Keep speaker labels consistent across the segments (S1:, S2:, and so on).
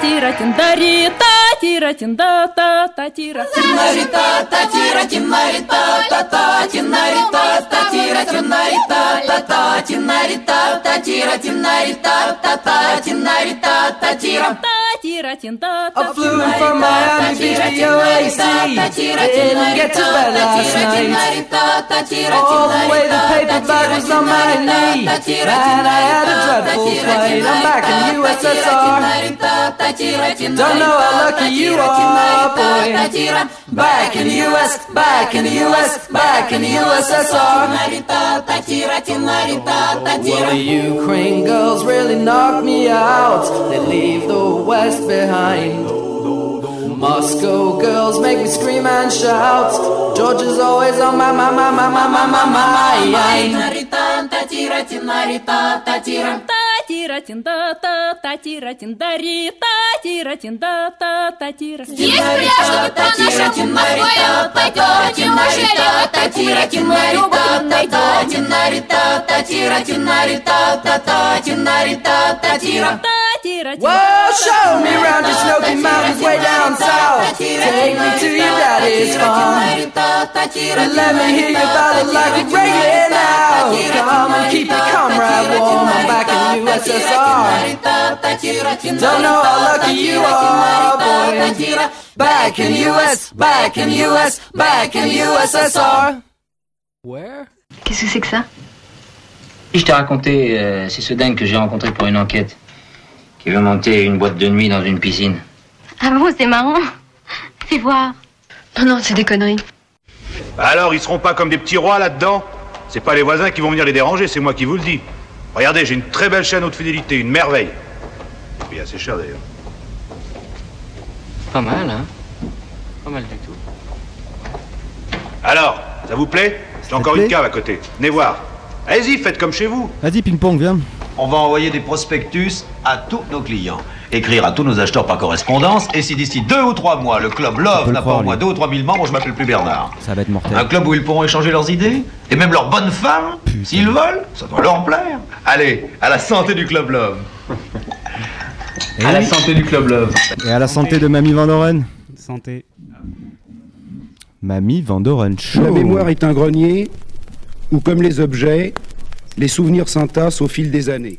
S1: татира тиндари татира тинда та татира тинари та татира тинари та та та тинари та татира тинари та та та тинари та татира тинари та та та тинари та татира татира тинда
S2: I flew in from Miami Beach to OAC Didn't get to bed last night All the way the paper bag was on my knee Man, I had a dreadful flight I'm back in USSR Don't know how lucky you are, boy Back in the US, back in the US, back in the USSR Well, the Ukraine girls really knock me out They leave the West behind Moscow girls make me scream and shout Georgia's always on my, my, my, my, my, my, my, mind
S1: татира тинари та татира татира тинда та татира тиндари татира тинда та татира
S3: Есть пляжники по нашим Москве, пойдемте, Маршеля,
S1: татира тинари та та та тинари та татира
S2: Well, show me round your smoky mountains way down south. Take me to your daddy's farm. And let me hear your body like a reggae now. Come and keep your comrade warm. I'm back in USSR. Don't know how lucky you are, boy. Back in US, back in US, back in USSR.
S4: Where?
S5: Qu'est-ce que c'est que ça?
S6: Je t'ai raconté, euh, c'est ce dingue que j'ai rencontré pour une enquête. Qui veut monter une boîte de nuit dans une piscine.
S5: Ah bon, c'est marrant. Fais voir. Non, non, c'est des conneries.
S7: Alors, ils seront pas comme des petits rois là-dedans? C'est pas les voisins qui vont venir les déranger, c'est moi qui vous le dis. Regardez, j'ai une très belle chaîne haute fidélité, une merveille. Et assez cher d'ailleurs.
S6: Pas mal, hein Pas mal du tout.
S7: Alors, ça vous plaît? J'ai encore
S8: plaît?
S7: une cave à côté. Venez voir. Allez-y, faites comme chez vous.
S8: Vas-y, ping-pong, viens.
S9: On va envoyer des prospectus à tous nos clients. Écrire à tous nos acheteurs par correspondance. Et si d'ici deux ou trois mois, le club Love n'a pas au moins deux ou trois mille membres, je m'appelle plus Bernard.
S8: Ça va être mortel.
S9: Un club où ils pourront échanger leurs idées Et même leurs bonnes femmes S'ils veulent, ça doit leur plaire. Allez, à la santé du club Love.
S8: Et
S9: à la santé du club Love.
S8: Et à la santé de Mamie Van Doren.
S4: Santé.
S8: Mamie Van Doren Show.
S10: La mémoire est un grenier où, comme les objets, les souvenirs s'entassent au fil des années.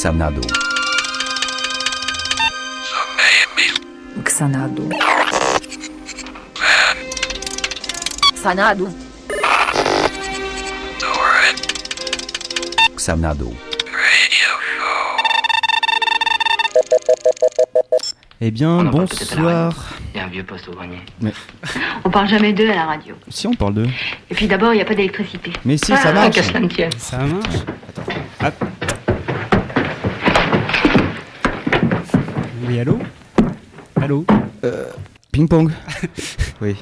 S11: Xanadu.
S12: Xanadu. Xanadu.
S11: Xanadu.
S8: Eh bien, bonsoir.
S6: Il y a un vieux poste au grenier.
S8: Mais,
S5: On parle jamais d'eux à la radio.
S8: si on parle d'eux.
S5: Et puis d'abord, il n'y a pas d'électricité.
S8: Mais si,
S6: Ah,
S8: ça marche.
S4: Ça marche.
S8: Hop.
S4: Oui, allô Allô
S8: Ping-pong. oui.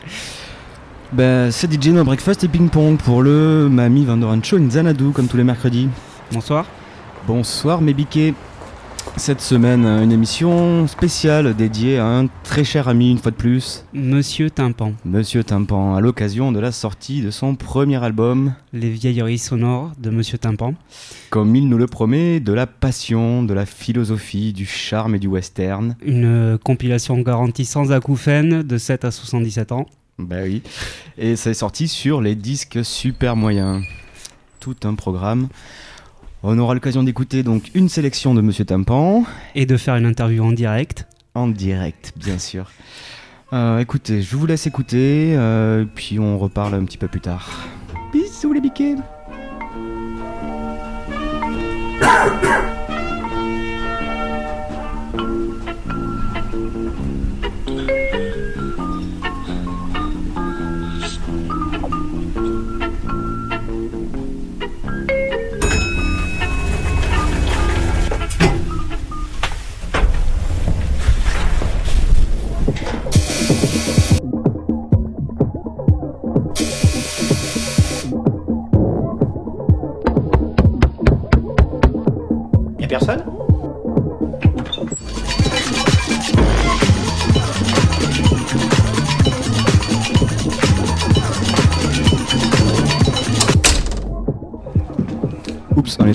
S8: Ben, c'est DJ No Breakfast et ping-pong pour le Mamie Van Doren Show in Xanadu, comme tous les mercredis.
S4: Bonsoir.
S8: Bonsoir, mes biquets. Cette semaine, une émission spéciale dédiée à un très cher ami, une fois de plus,
S4: Monsieur Tympan.
S8: Monsieur Tympan, à l'occasion de la sortie de son premier album,
S4: Les vieilleries sonores de Monsieur Tympan.
S8: comme il nous le promet, de la passion, de la philosophie, du charme et du western.
S4: Une compilation garantie sans acouphènes de 7 à 77 ans.
S8: Bah oui. Et ça est sorti sur les disques super moyens. Tout un programme. On aura l'occasion d'écouter donc une sélection de Monsieur Timpan.
S4: Et de faire une interview en direct.
S8: En direct, bien sûr. Euh, écoutez, je vous laisse écouter, euh, puis on reparle un petit peu plus tard. Bisous les biquets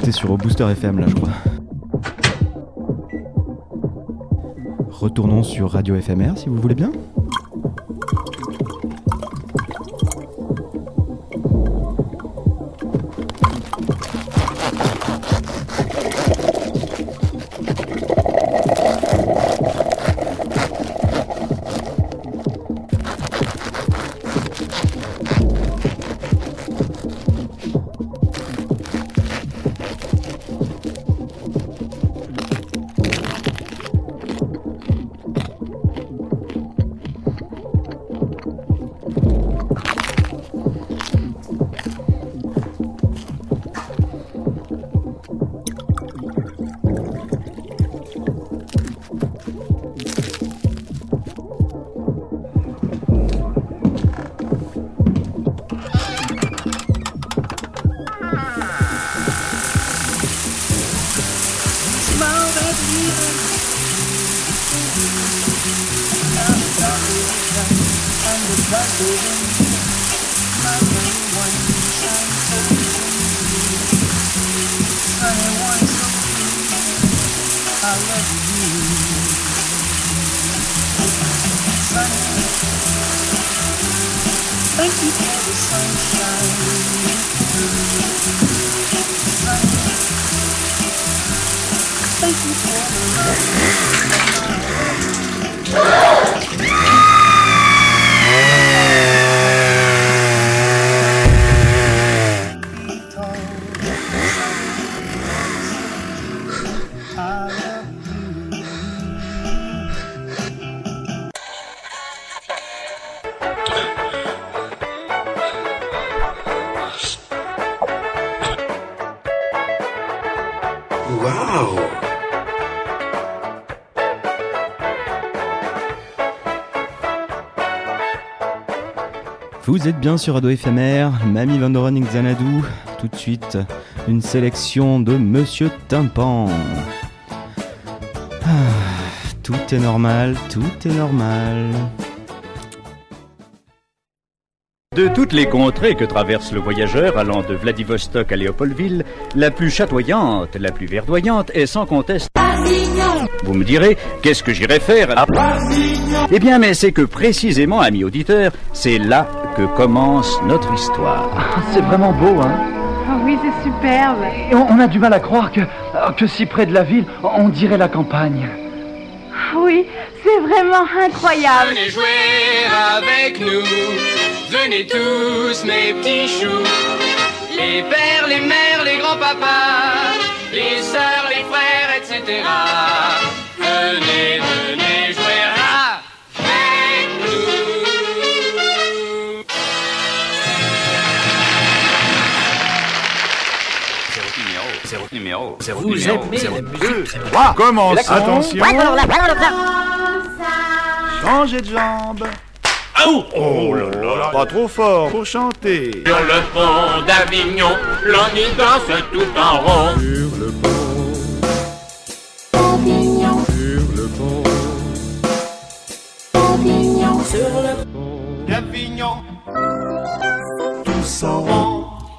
S8: Était sur Booster FM là, je crois. Retournons sur Radio FMR si vous voulez bien. Vous êtes bien sur Radio éphémère, Mamie Vandoren Xanadu. Tout de suite, une sélection de Monsieur Tympan. Ah, tout est normal, tout est normal.
S13: De toutes les contrées que traverse le voyageur allant de Vladivostok à Léopoldville, la plus chatoyante, la plus verdoyante est sans conteste. Vous me direz, qu'est-ce que j'irai faire à Eh bien, mais c'est que précisément, amis auditeurs, c'est là que commence notre histoire.
S14: C'est vraiment beau, hein
S15: Ah oui, c'est superbe.
S14: Et on, on a du mal à croire que, que si près de la ville, on dirait la campagne.
S15: Ah Oui, c'est vraiment incroyable.
S2: Venez jouer avec nous, venez tous mes petits choux, les pères, les mères, les grands-papas, les sœurs, les frères, etc.
S11: numéro, zéro
S2: Vous
S11: numéro,
S2: aimez
S11: zéro
S2: la
S11: deux,
S2: musique très
S11: trois.
S16: Commence, attention. Changez de jambe. Oh là là, pas trop fort pour chanter.
S2: Sur le pont d'Avignon, l'on y danse tout en rond.
S16: Sur le pont.
S2: Avignon,
S16: Sur le pont.
S2: Avignon, sur le pont d'Avignon. Tous en rond.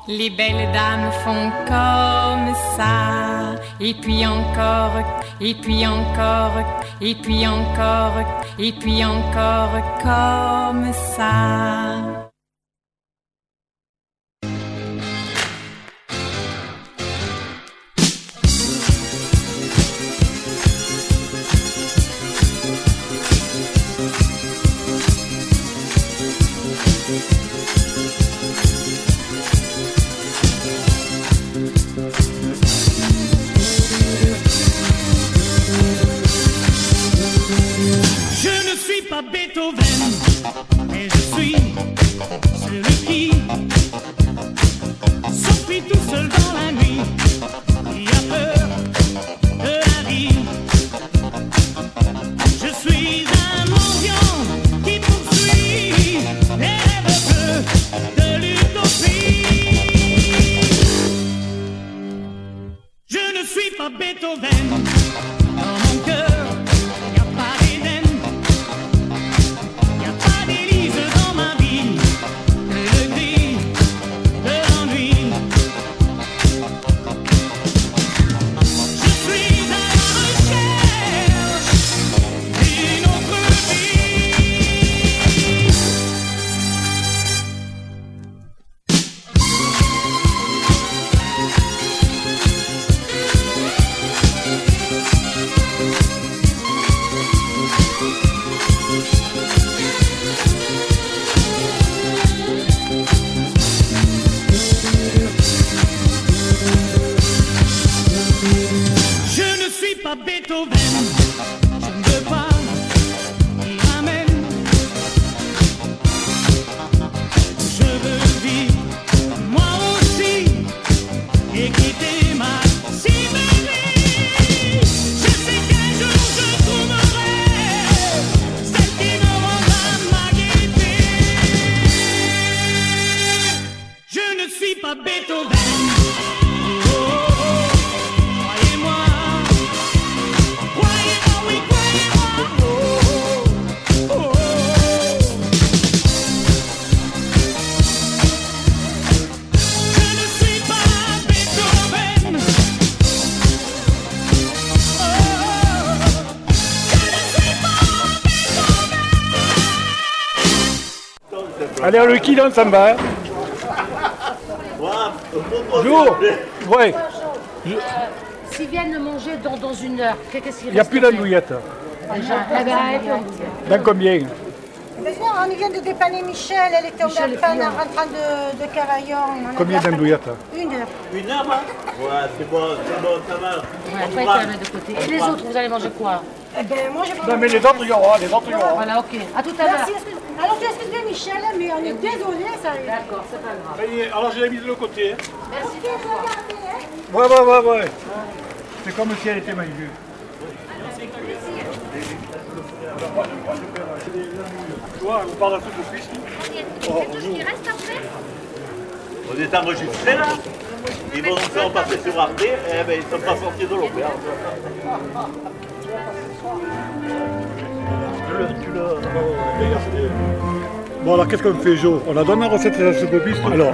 S17: Les belles dames font comme ça, et puis encore, et puis encore, et puis encore, et puis encore comme ça.
S1: Suis pas Beethoven, mais je suis celui le qui
S18: dans ça me va. hein Jour Ouais,
S12: S'ils viennent manger dans, dans une heure, qu'est-ce qu'il
S18: il n'y a plus.
S12: Déjà, eh ben, arrête.
S18: Dans combien
S19: Mais non, on vient de dépanner Michel, elle était tombée
S12: Michel
S19: en panne
S12: Fillon.
S19: en rentrant de, de Cavaillon. On a
S18: Combien
S19: bien
S18: d'andouillettes
S19: Une heure.
S20: Une heure Ouais, c'est bon, c'est bon, ça va.
S12: Ouais, après, il faut la mettre de côté. Et les autres, vous allez manger quoi
S19: Eh ben, moi, j'ai
S18: Non, mais les autres, il y aura, les autres, il y aura.
S12: Voilà, ok. À tout à l'heure.
S19: Merci, Alors, tu excuses bien Michel, mais on est désolé, ça.
S12: D'accord, c'est pas grave.
S18: Alors, je l'ai mise de l'autre côté. hein.
S12: Merci
S19: hein.
S18: Ouais, ouais, ouais, ouais. C'est comme si elle était magnifique. Tu vois, on parle d'un truc de cuisse. Oh, bonjour.
S20: On est enregistrés là Ils vont nous faire passer sur Arte, eh ben ils sont pas sortis de l'auberge.
S18: Bon, alors qu'est-ce qu'on fait, Joe On a donné la recette à ce copiste Alors.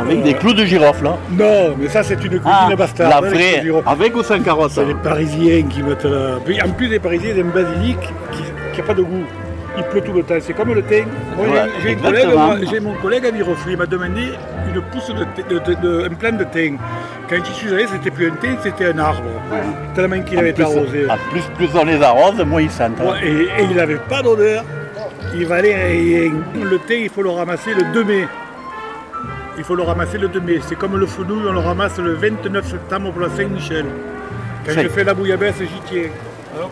S20: Avec des clous de girofle. Hein.
S18: Non, mais ça, c'est une cuisine
S20: Ah,
S18: bastard.
S20: la
S18: hein,
S20: vraie,
S18: girofle.
S20: avec ou sans carotte
S18: C'est les Parisiens qui mettent la. En plus, les Parisiens, ils aiment basilic qui n'a pas de goût. Il pleut tout le temps. C'est comme le. Moi,
S20: Ouais,
S18: j'ai- j'ai un collègue,
S20: exactement.
S18: moi, j'ai mon collègue à il m'a demandé une pousse de, thym- de, de- de- un plant de thym. Quand j'y suis allé, c'était plus un thym, c'était un arbre. Tellement qu'il avait été arrosé.
S20: en plus, plus on les arrose, moins ils sentent.
S18: Ouais, et, et il n'avait pas d'odeur. Il valait rien. Le thé, il faut le ramasser le 2 mai. Il faut le ramasser le 2 mai. C'est comme le fenouil, on le ramasse le 29 septembre pour la Saint-Michel. Quand
S20: C'est-
S18: je fais la bouillabaisse, j'y tiens. Alors,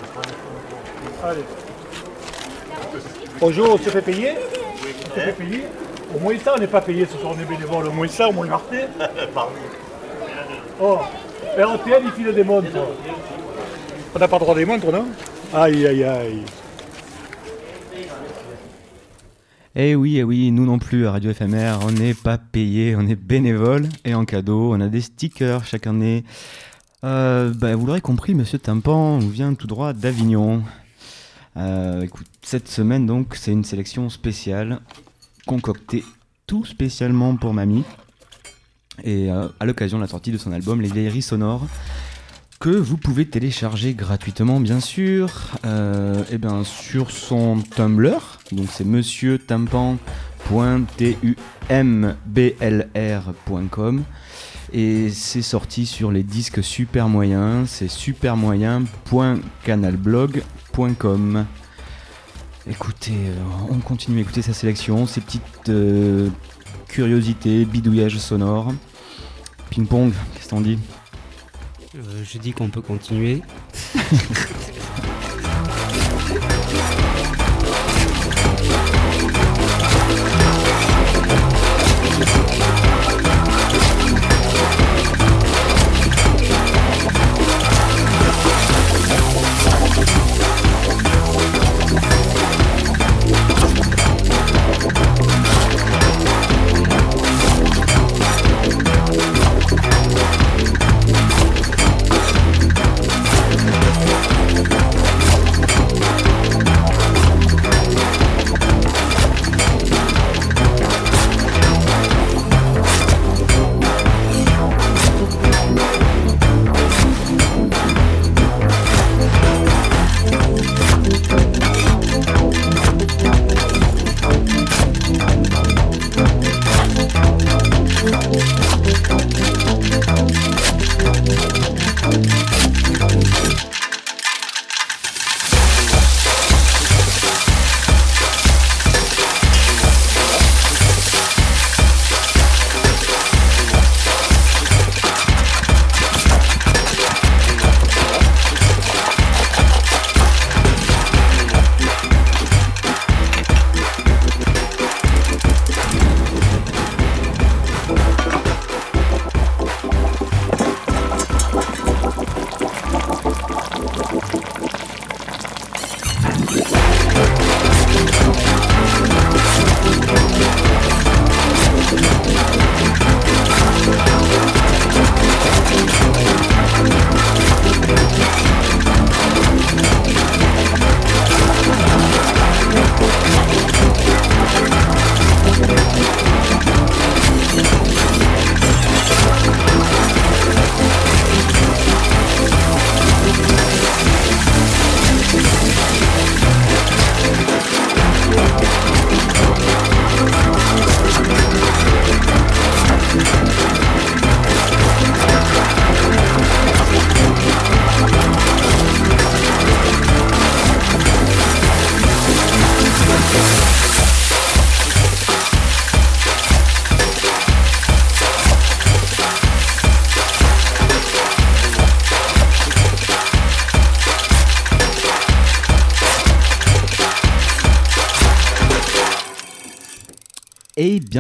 S18: Allez. Bonjour, on se fait payer On se fait payer Au moins ça, on n'est pas payé ce soir, on est bénévole. Au moins ça, au moins Martin. Oh, RTL, il file des montres. On n'a pas le droit des montres, non? Aïe, aïe, aïe.
S8: Eh oui, eh oui, nous non plus à Radio FMR, on n'est pas payé, on est bénévole et en cadeau, on a des stickers chaque année. Euh, bah, vous l'aurez compris, Monsieur Tympan nous vient tout droit d'Avignon. Euh, écoute, cette semaine donc, c'est une sélection spéciale concoctée tout spécialement pour Mamie. Et euh, à l'occasion de la sortie de son album Les Vieilleries Sonores que vous pouvez télécharger gratuitement bien sûr. Euh, et bien sur son Tumblr donc c'est monsieurtympan.tumblr.com et c'est sorti sur les disques super moyens c'est supermoyen.canalblog.com écoutez euh, on continue à écouter sa sélection ces petites euh, curiosités bidouillages sonores ping pong qu'est-ce qu'on dit
S4: Euh, je dis qu'on peut continuer.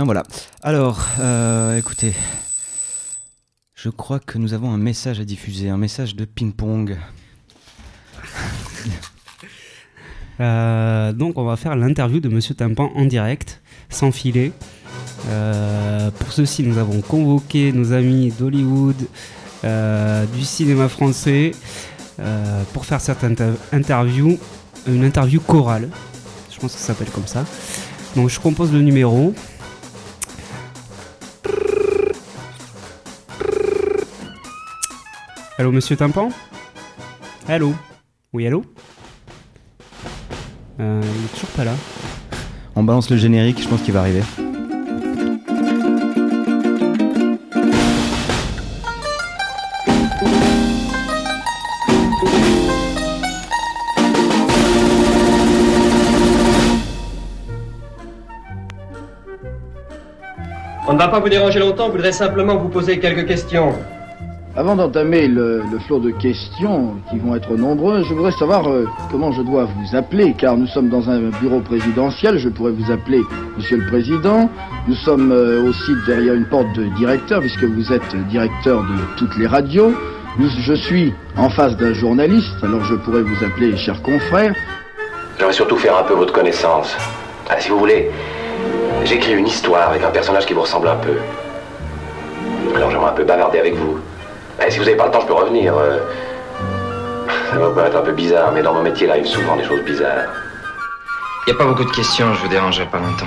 S8: voilà. Alors, euh, écoutez, je crois que nous avons un message à diffuser, un message de ping-pong.
S4: Euh, donc on va faire l'interview de Monsieur Tympan en direct, sans filet. Euh, pour ceci, nous avons convoqué nos amis d'Hollywood, du cinéma français, pour faire cette inter- interview, une interview chorale. Je pense que ça s'appelle comme ça. Donc je compose le numéro. Allô, Monsieur Tympan Allô Oui, allô euh, Il est toujours pas là.
S8: On balance le générique, je pense qu'il va arriver.
S21: On ne va pas vous déranger longtemps, je voudrais simplement vous poser quelques questions.
S22: Avant d'entamer le, flot de questions qui vont être nombreuses, je voudrais savoir euh, comment je dois vous appeler, car nous sommes dans un bureau présidentiel, je pourrais vous appeler Monsieur le Président. Nous sommes euh, aussi derrière une porte de directeur, puisque vous êtes directeur de toutes les radios. Je suis en face d'un journaliste, alors je pourrais vous appeler cher confrère.
S23: J'aimerais surtout faire un peu votre connaissance. Ah, si vous voulez, j'écris une histoire avec un personnage qui vous ressemble un peu. Alors j'aimerais un peu bavarder avec vous. Eh, si vous n'avez pas le temps, je peux revenir. euh. Ça va vous paraître un peu bizarre, mais dans mon métier, il arrive souvent des choses bizarres.
S6: Il n'y a pas beaucoup de questions, je vous dérangerai pas longtemps.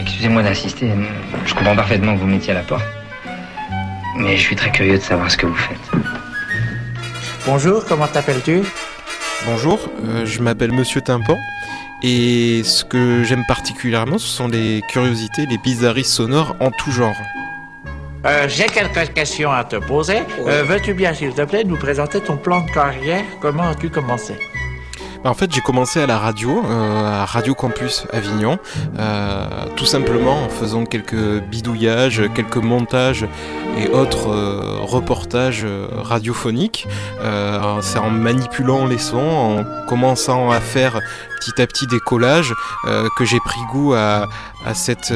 S6: Excusez-moi d'insister, je comprends parfaitement que vous mettiez à la porte. Mais je suis très curieux de savoir ce que vous faites.
S24: Bonjour, comment t'appelles-tu?
S25: Bonjour, euh, je m'appelle Monsieur Tympan et ce que j'aime particulièrement ce sont les curiosités, les bizarreries sonores en tout genre.
S24: Euh, J'ai quelques questions à te poser. Euh, Veux-tu bien, s'il te plaît, nous présenter ton plan de carrière? Comment as-tu commencé?
S25: En fait, j'ai commencé à la radio, euh, à Radio Campus Avignon, euh, tout simplement en faisant quelques bidouillages, quelques montages et autres euh, reportages radiophoniques. C'est en manipulant les sons, en commençant à faire petit à petit des collages que j'ai pris goût à, cette,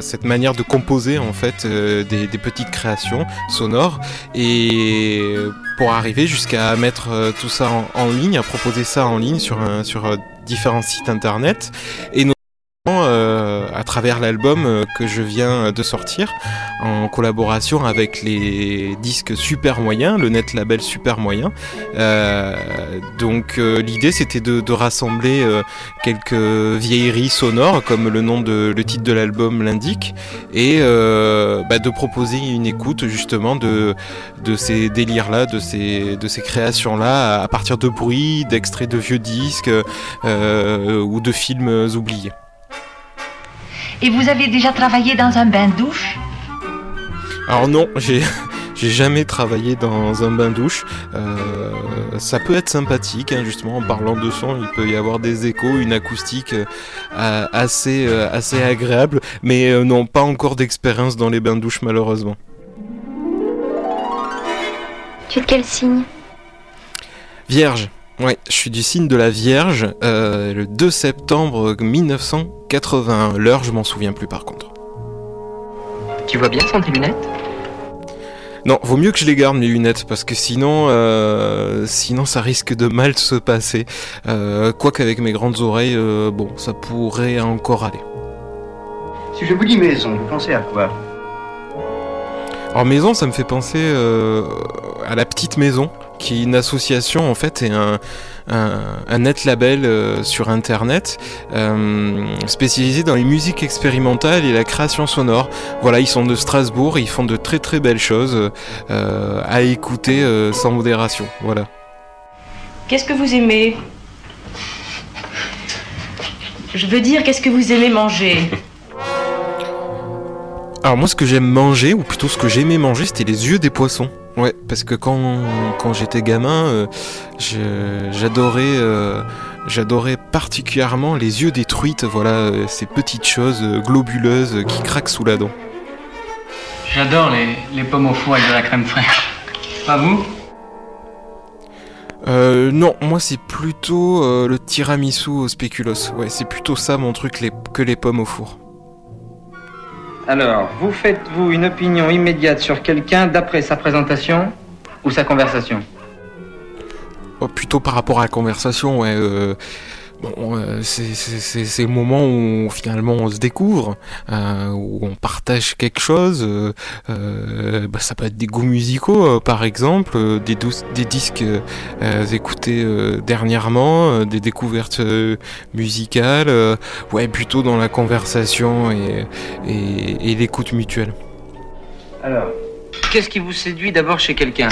S25: cette manière de composer en fait des, des petites créations sonores et pour arriver jusqu'à mettre euh, tout ça en, ligne, à proposer ça en ligne sur, un, sur euh, différents sites internet. Et travers l'album euh, que je viens de sortir en collaboration avec les disques Super Moyens, le net label Super Moyen. Euh, donc euh, l'idée c'était de, rassembler euh, quelques vieilleries sonores comme le nom de le titre de l'album l'indique et euh, bah, de proposer une écoute justement de, de ces délires là, de ces, de ces créations là à partir de bruits, d'extraits de vieux disques euh, ou de films oubliés.
S26: Et vous avez déjà travaillé dans un bain-douche
S25: Alors non, j'ai j'ai jamais travaillé dans un bain-douche. Euh, ça peut être sympathique, hein, justement, en parlant de son, il peut y avoir des échos, une acoustique euh, assez, euh, assez agréable, mais euh, non, pas encore d'expérience dans les bains-douches, malheureusement.
S27: Tu es de quel signe?
S25: Vierge. Ouais, je suis du signe de la Vierge, euh, le 2 septembre 1981. L'heure, je m'en souviens plus par contre.
S6: Tu vois bien sans tes lunettes?
S25: Non, vaut mieux que je les garde mes lunettes parce que sinon, euh, sinon ça risque de mal se passer. Euh, Quoique avec mes grandes oreilles, euh, bon, ça pourrait encore aller.
S28: Si je vous dis maison, vous pensez à quoi?
S25: Alors maison, ça me fait penser euh, à la petite maison, qui est une association en fait et un, un, un net label euh, sur internet euh, spécialisé dans les musiques expérimentales et la création sonore. Voilà, ils sont de Strasbourg, et ils font de très très belles choses euh, à écouter sans modération. Voilà.
S29: Qu'est-ce que vous aimez? Je veux dire, qu'est-ce que vous aimez manger?
S25: Alors moi ce que j'aime manger, ou plutôt ce que j'aimais manger, c'était les yeux des poissons. Ouais, parce que quand, quand j'étais gamin, euh, j'adorais euh, j'adorais particulièrement les yeux des truites, voilà, euh, ces petites choses globuleuses qui craquent sous la dent.
S30: J'adore les, les pommes au four avec de la crème fraîche. Pas vous?
S25: Euh, non, moi c'est plutôt le tiramisu au spéculoos. Ouais, c'est plutôt ça mon truc les- que les pommes au four.
S6: Alors, vous faites-vous une opinion immédiate sur quelqu'un d'après sa présentation ou sa conversation?
S25: Oh, plutôt par rapport à la conversation, ouais. euh, bon, euh, c'est- c'est c'est- c'est le moment où finalement on se découvre, euh, où on partage quelque chose. euh, bah, ça peut être des goûts musicaux, par exemple, des, disques écoutés dernièrement, des découvertes musicales. ouais, plutôt dans la conversation et, l'écoute mutuelle.
S6: Alors, qu'est-ce qui vous séduit d'abord chez quelqu'un?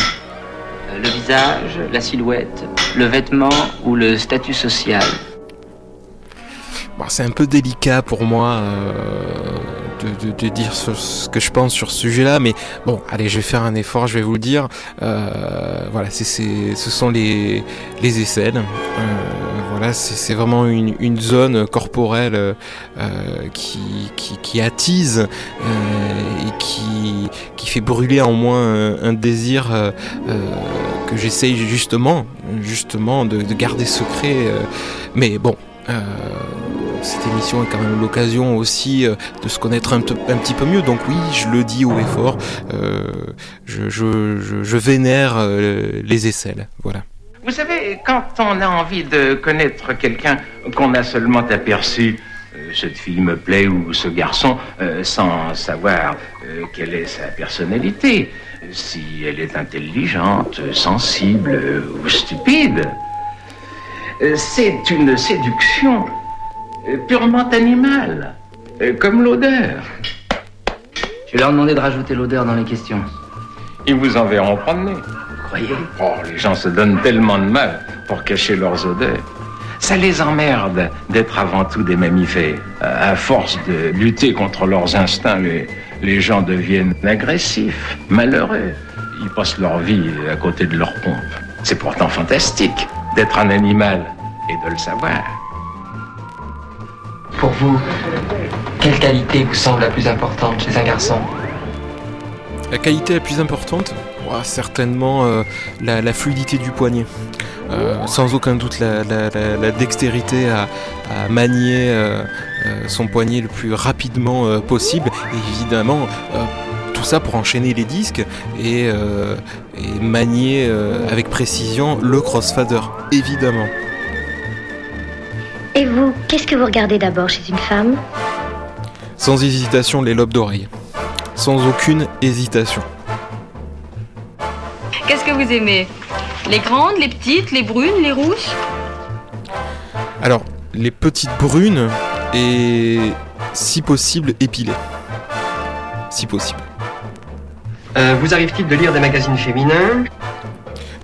S6: Le visage, la silhouette, le vêtement ou le statut social?
S25: C'est un peu délicat pour moi euh, de, dire ce, que je pense sur ce sujet-là, mais bon, allez, je vais faire un effort, je vais vous le dire. Euh, voilà, c'est, c'est- ce sont les, les aisselles. Euh, voilà, c'est, vraiment une, zone corporelle qui, qui, attise et qui, qui fait brûler en moi un, désir que j'essaye justement, justement de, de garder secret. mais bon. Cette émission est quand même l'occasion aussi euh, de se connaître un, petit peu mieux. Donc oui, je le dis haut et fort, euh, je, vénère euh, les aisselles. Voilà.
S24: Vous savez, quand on a envie de connaître quelqu'un qu'on a seulement aperçu, cette fille me plaît ou ce garçon, sans savoir quelle est sa personnalité, si elle est intelligente, sensible ou stupide, c'est une séduction purement animale, euh, comme l'odeur.
S6: Je vais leur demander de rajouter l'odeur dans les questions.
S24: Ils vous enverront promener. Vous croyez? Oh, les gens se donnent tellement de mal pour cacher leurs odeurs. Ça les emmerde d'être avant tout des mammifères. À à force de lutter contre leurs instincts, les, les gens deviennent agressifs, malheureux. Ils passent leur vie à côté de leur pompe. C'est pourtant fantastique d'être un animal et de le savoir.
S31: Pour vous, quelle qualité vous semble la plus importante chez un garçon
S25: La qualité la plus importante, certainement euh, la, fluidité du poignet. Euh, sans aucun doute la, dextérité à, manier euh, son poignet le plus rapidement possible. Évidemment, tout ça pour enchaîner les disques et, et manier avec précision le crossfader, évidemment.
S27: Et vous, qu'est-ce que vous regardez d'abord chez une femme?
S25: Sans hésitation, les lobes d'oreille. Sans aucune hésitation.
S29: Qu'est-ce que vous aimez? Les grandes, les petites, les brunes, les rouges?
S25: Alors, les petites brunes et si possible épilées. Si possible.
S21: Euh, vous arrive-t-il de lire des magazines féminins?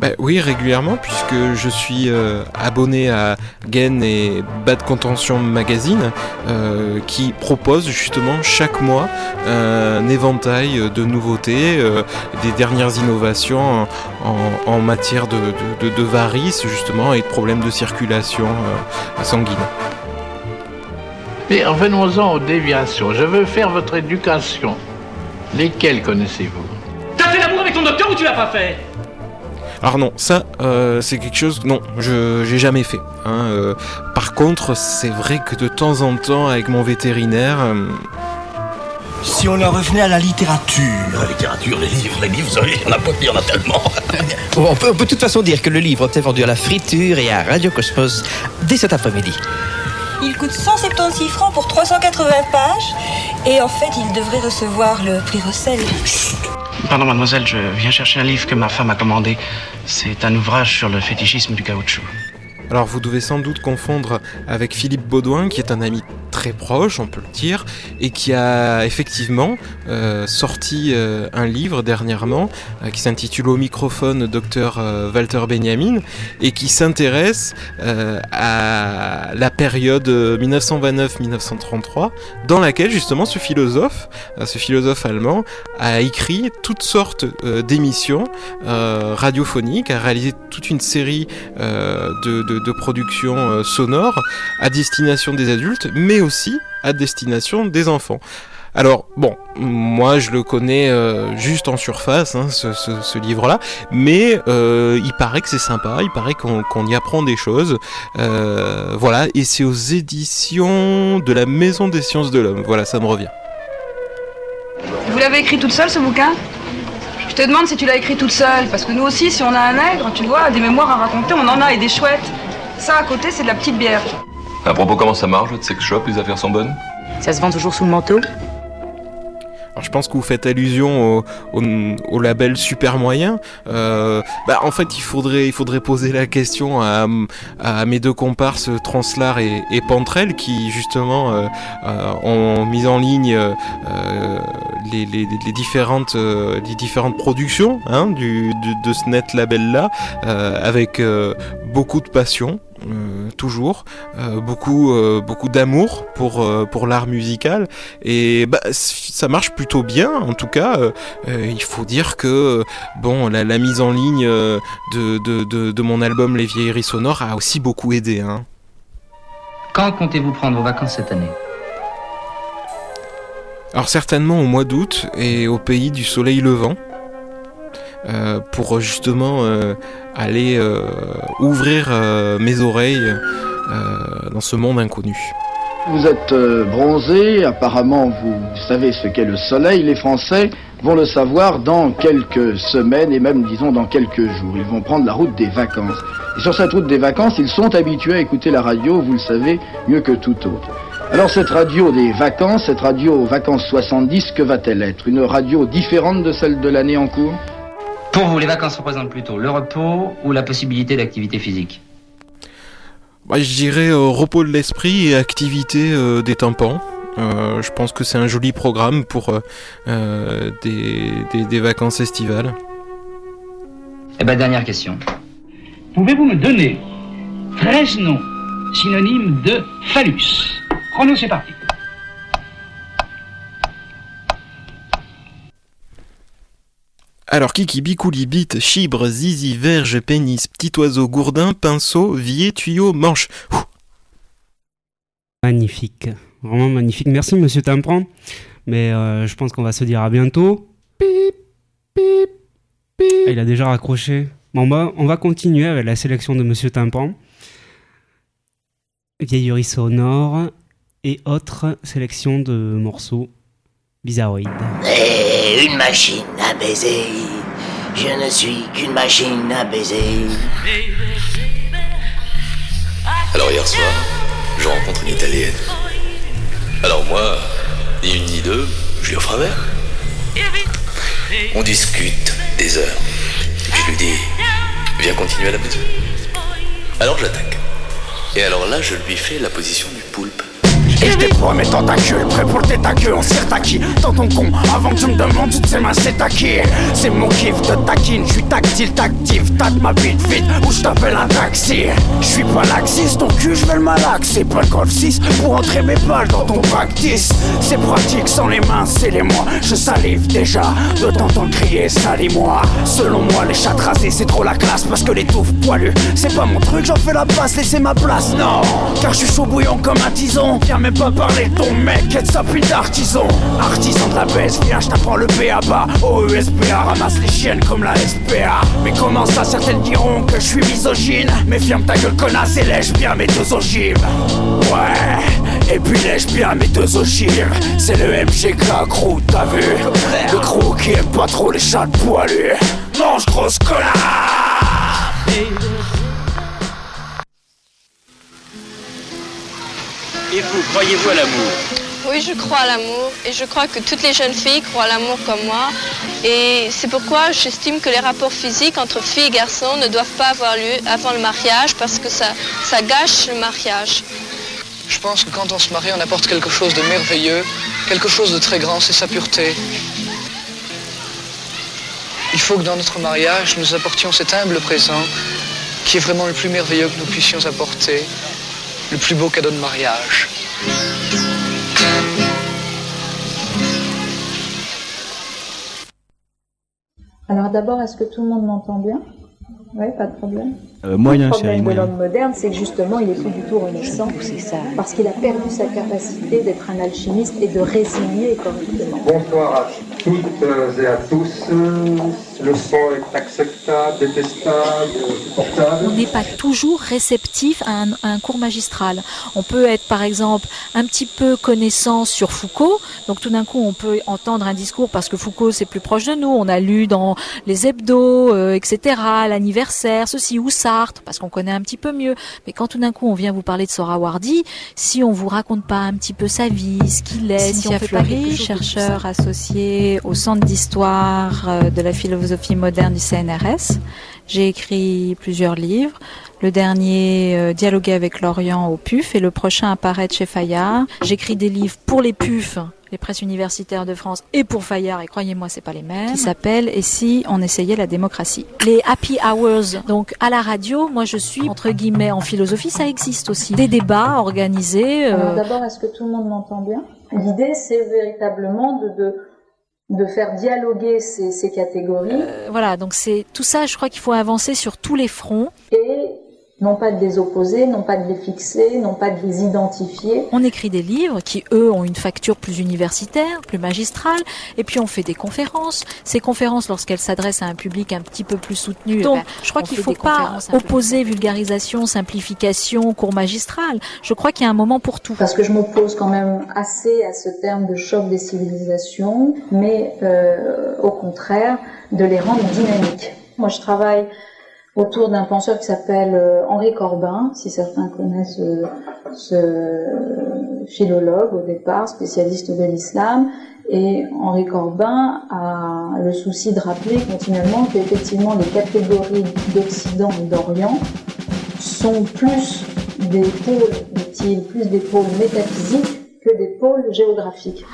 S25: Bah oui, régulièrement, puisque je suis euh, abonné à Gain et Bad Contention Magazine, euh, qui propose justement chaque mois un éventail de nouveautés, euh, des dernières innovations en, matière de, de, de- de varices, justement, et de problèmes de circulation euh, sanguine.
S24: Mais revenons-en aux déviations. Je veux faire votre éducation. Lesquelles connaissez-vous?
S32: T'as fait l'amour avec ton docteur ou tu l'as pas fait?
S25: Alors non, ça euh, c'est quelque chose non, je j'ai jamais fait. hein, euh. par contre, c'est vrai que de temps en temps avec mon vétérinaire, euh,
S33: Si on en revenait à la littérature.
S34: La littérature, les livres, les livres, vous savez, il y en a pas, il y en a tellement.
S35: on, peut, on peut de toute façon dire que le livre est vendu à la friture et à Radio Cosmos dès cet après-midi.
S36: Il coûte 176 francs pour 380 pages. Et en fait, il devrait recevoir le prix Russell.
S30: Pardon, mademoiselle, je viens chercher un livre que ma femme a commandé. C'est un ouvrage sur le fétichisme du caoutchouc.
S25: Alors vous devez sans doute confondre avec Philippe Baudouin, qui est un ami très proche, on peut le dire, et qui a effectivement euh, sorti euh, un livre dernièrement euh, qui s'intitule Au microphone Docteur Walter Benjamin et qui s'intéresse à la période 1929-1933 dans laquelle justement ce philosophe, ce philosophe allemand, a écrit toutes sortes d'émissions radiophoniques, a réalisé toute une série de, de, de productions sonores à destination des adultes, mais aussi à destination des enfants. Alors bon, moi je le connais euh, juste en surface, hein, ce, livre-là, mais euh, il paraît que c'est sympa, il paraît qu'on y apprend des choses. Euh, voilà, et c'est aux éditions de la Maison des Sciences de l'Homme. Voilà, ça me revient.
S29: Vous l'avez écrit toute seule ce bouquin? Je te demande si tu l'as écrit toute seule, parce que nous aussi, si on a un nègre, tu vois, des mémoires à raconter, on en a et des chouettes. Ça à côté, c'est de la petite bière.
S37: À propos, comment ça marche, votre sex shop Les affaires sont bonnes?
S36: Ça se vend toujours sous le manteau?
S25: Alors je pense que vous faites allusion au, label super moyen. Euh, bah, en fait, il faudrait, il faudrait poser la question à, mes deux comparses Translar et, et Pantrel qui justement euh, euh, ont mis en ligne les, différentes, les différentes productions hein, du, de, de, ce net label là avec beaucoup de passion. Euh, toujours, euh, beaucoup, euh, beaucoup d'amour pour, pour l'art musical et bah, ça marche plutôt bien. En tout cas, il faut dire que bon, la, mise en ligne de, de, de, mon album Les Vieilleries Sonores a aussi beaucoup aidé. Hein.
S31: Quand comptez-vous prendre vos vacances cette année?
S25: Alors certainement au mois d'août et au pays du soleil levant. Pour justement aller euh, ouvrir euh, mes oreilles euh, dans ce monde inconnu.
S22: Vous êtes bronzé, apparemment vous savez ce qu'est le soleil. Les Français vont le savoir dans quelques semaines et même disons dans quelques jours. Ils vont prendre la route des vacances. Et sur cette route des vacances, ils sont habitués à écouter la radio, vous le savez, mieux que tout autre. Alors cette radio des vacances, cette radio vacances 70, que va-t-elle être? Une radio différente de celle de l'année en cours?
S31: Pour vous, les vacances représentent plutôt le repos ou la possibilité d'activité physique
S25: bah, Je dirais euh, repos de l'esprit et activité euh, des tympans. Euh, je pense que c'est un joli programme pour des, vacances estivales.
S31: Eh ben, dernière question.
S38: Pouvez-vous me donner 13 noms synonymes de phallus? Chrono, c'est parti.
S25: Alors Kiki, Bicouli, Bite, Chibre, Zizi, Verge, Pénis, Petit Oiseau, Gourdin, Pinceau, Vier, Tuyau, Manche.
S4: Magnifique, vraiment magnifique. Merci Monsieur Timpran, mais euh, je pense qu'on va se dire à bientôt. Pip, pip, pip. Ah, il a déjà raccroché. Bon, bah, on va continuer avec la sélection de Monsieur Timpran. Vieillerie sonore et autres sélections de morceaux bizarroïdes.
S39: Et une machine Je ne suis qu'une machine à baiser.
S40: Alors hier soir, je rencontre une Italienne. Alors moi, ni une ni deux, je lui offre un verre. On discute des heures. Je lui dis, viens continuer à la baiser. Alors j'attaque. Et alors là, je lui fais la position du poulpe.
S33: Et je déploie mes tentacules, prêt pour ta queue on sert qui Dans ton con, avant que tu me demandes toutes ces mains c'est qui C'est mon kiff de taquine, je suis tactile, tactive Tâte ma bite vite, ou je t'appelle un taxi. Je suis pas laxiste, ton cul je vais le malaxer Pas le golf 6 pour entrer mes balles dans ton practice. C'est pratique, sans les mains c'est les mois. Je salive déjà, de t'entendre crier salis-moi. Selon moi les chats rasés c'est trop la classe Parce que les touffes poilus c'est pas mon truc. J'en fais la passe, laissez ma place, non Car je suis chaud bouillant comme un tison pas parler de ton mec, et de sa pute d'artisan. Artisan de la baisse, viens, je t'apprends le B à. OESPA, ramasse les chiennes comme la SPA. Mais comment ça, certaines diront que je suis misogyne? Mais ferme ta gueule, connasse, et lèche bien mes deux ogives. Ouais, Et puis lèche bien mes deux ogives C'est le MGK crew t'as vu? Le crew qui aime pas trop les chats de poilus Mange grosse connard
S41: Et vous, croyez-vous à l'amour
S42: Oui, je crois à l'amour et je crois que toutes les jeunes filles croient à l'amour comme moi. Et c'est pourquoi j'estime que les rapports physiques entre filles et garçons ne doivent pas avoir lieu avant le mariage parce que ça, ça gâche le mariage.
S43: Je pense que quand on se marie, on apporte quelque chose de merveilleux, quelque chose de très grand, c'est sa pureté. Il faut que dans notre mariage, nous apportions cet humble présent qui est vraiment le plus merveilleux que nous puissions apporter, le plus beau cadeau de mariage.
S44: Alors d'abord, est-ce que tout le monde m'entend bien? Oui, pas de problème.
S45: Euh, moyen,
S44: le problème de
S45: moyen.
S44: l'homme moderne, c'est que justement, il est plus du tout renaissant. C'est ça. Parce qu'il a perdu sa capacité d'être un alchimiste et de résigner correctement.
S46: Bonsoir à toutes et à tous. Le son est acceptable, détestable, supportable.
S47: On n'est pas toujours réceptif à un, à un cours magistral. On peut être, par exemple, un petit peu connaissant sur Foucault. Donc, tout d'un coup, on peut entendre un discours parce que Foucault, c'est plus proche de nous. On a lu dans les hebdos, euh, etc., l'anniversaire, ceci ou Sartre, parce qu'on connaît un petit peu mieux. Mais quand tout d'un coup, on vient vous parler de Sohrawardi, si on vous raconte pas un petit peu sa vie, ce qu'il est, si on fait pas quelque
S48: Fleury,
S47: chose
S48: chercheur associé au Centre d'histoire euh, de la philosophie moderne du CNRS. J'ai écrit plusieurs livres. Le dernier, euh, Dialoguer avec l'Orient au PUF, et le prochain apparaître chez Fayard. J'écris des livres pour les PUF, les presses universitaires de France, et pour Fayard, et croyez-moi, c'est pas les mêmes, qui s'appellent Et si on essayait la démocratie
S47: Les happy hours, donc à la radio, moi je suis entre guillemets en philosophie, ça existe aussi. Des débats organisés. euh,
S44: d'abord, est-ce que tout le monde m'entend bien? L'idée, c'est véritablement de, de, de faire dialoguer ces, ces catégories
S47: euh, voilà, donc c'est tout ça, je crois qu'il faut avancer sur tous les fronts.
S44: et non pas de les opposer, non pas de les fixer, non pas de les identifier.
S47: On écrit des livres qui, eux, ont une facture plus universitaire, plus magistrale, et puis on fait des conférences. Ces conférences, lorsqu'elles s'adressent à un public un petit peu plus soutenu, donc eh ben, je crois qu'il fait faut pas opposer vulgarisation, simplification, cours magistral. Je crois qu'il y a un moment pour tout.
S44: Parce que je m'oppose quand même assez à ce terme de choc des civilisations, mais euh, au contraire, de les rendre dynamiques. Moi, je travaille autour d'un penseur qui s'appelle euh, Henri Corbin, si certains connaissent euh, ce philologue au départ, spécialiste de l'islam. Et Henri Corbin a le souci de rappeler continuellement qu'effectivement les catégories d'Occident et d'Orient sont plus des pôles, dit-il, plus des pôles métaphysiques que des pôles géographiques.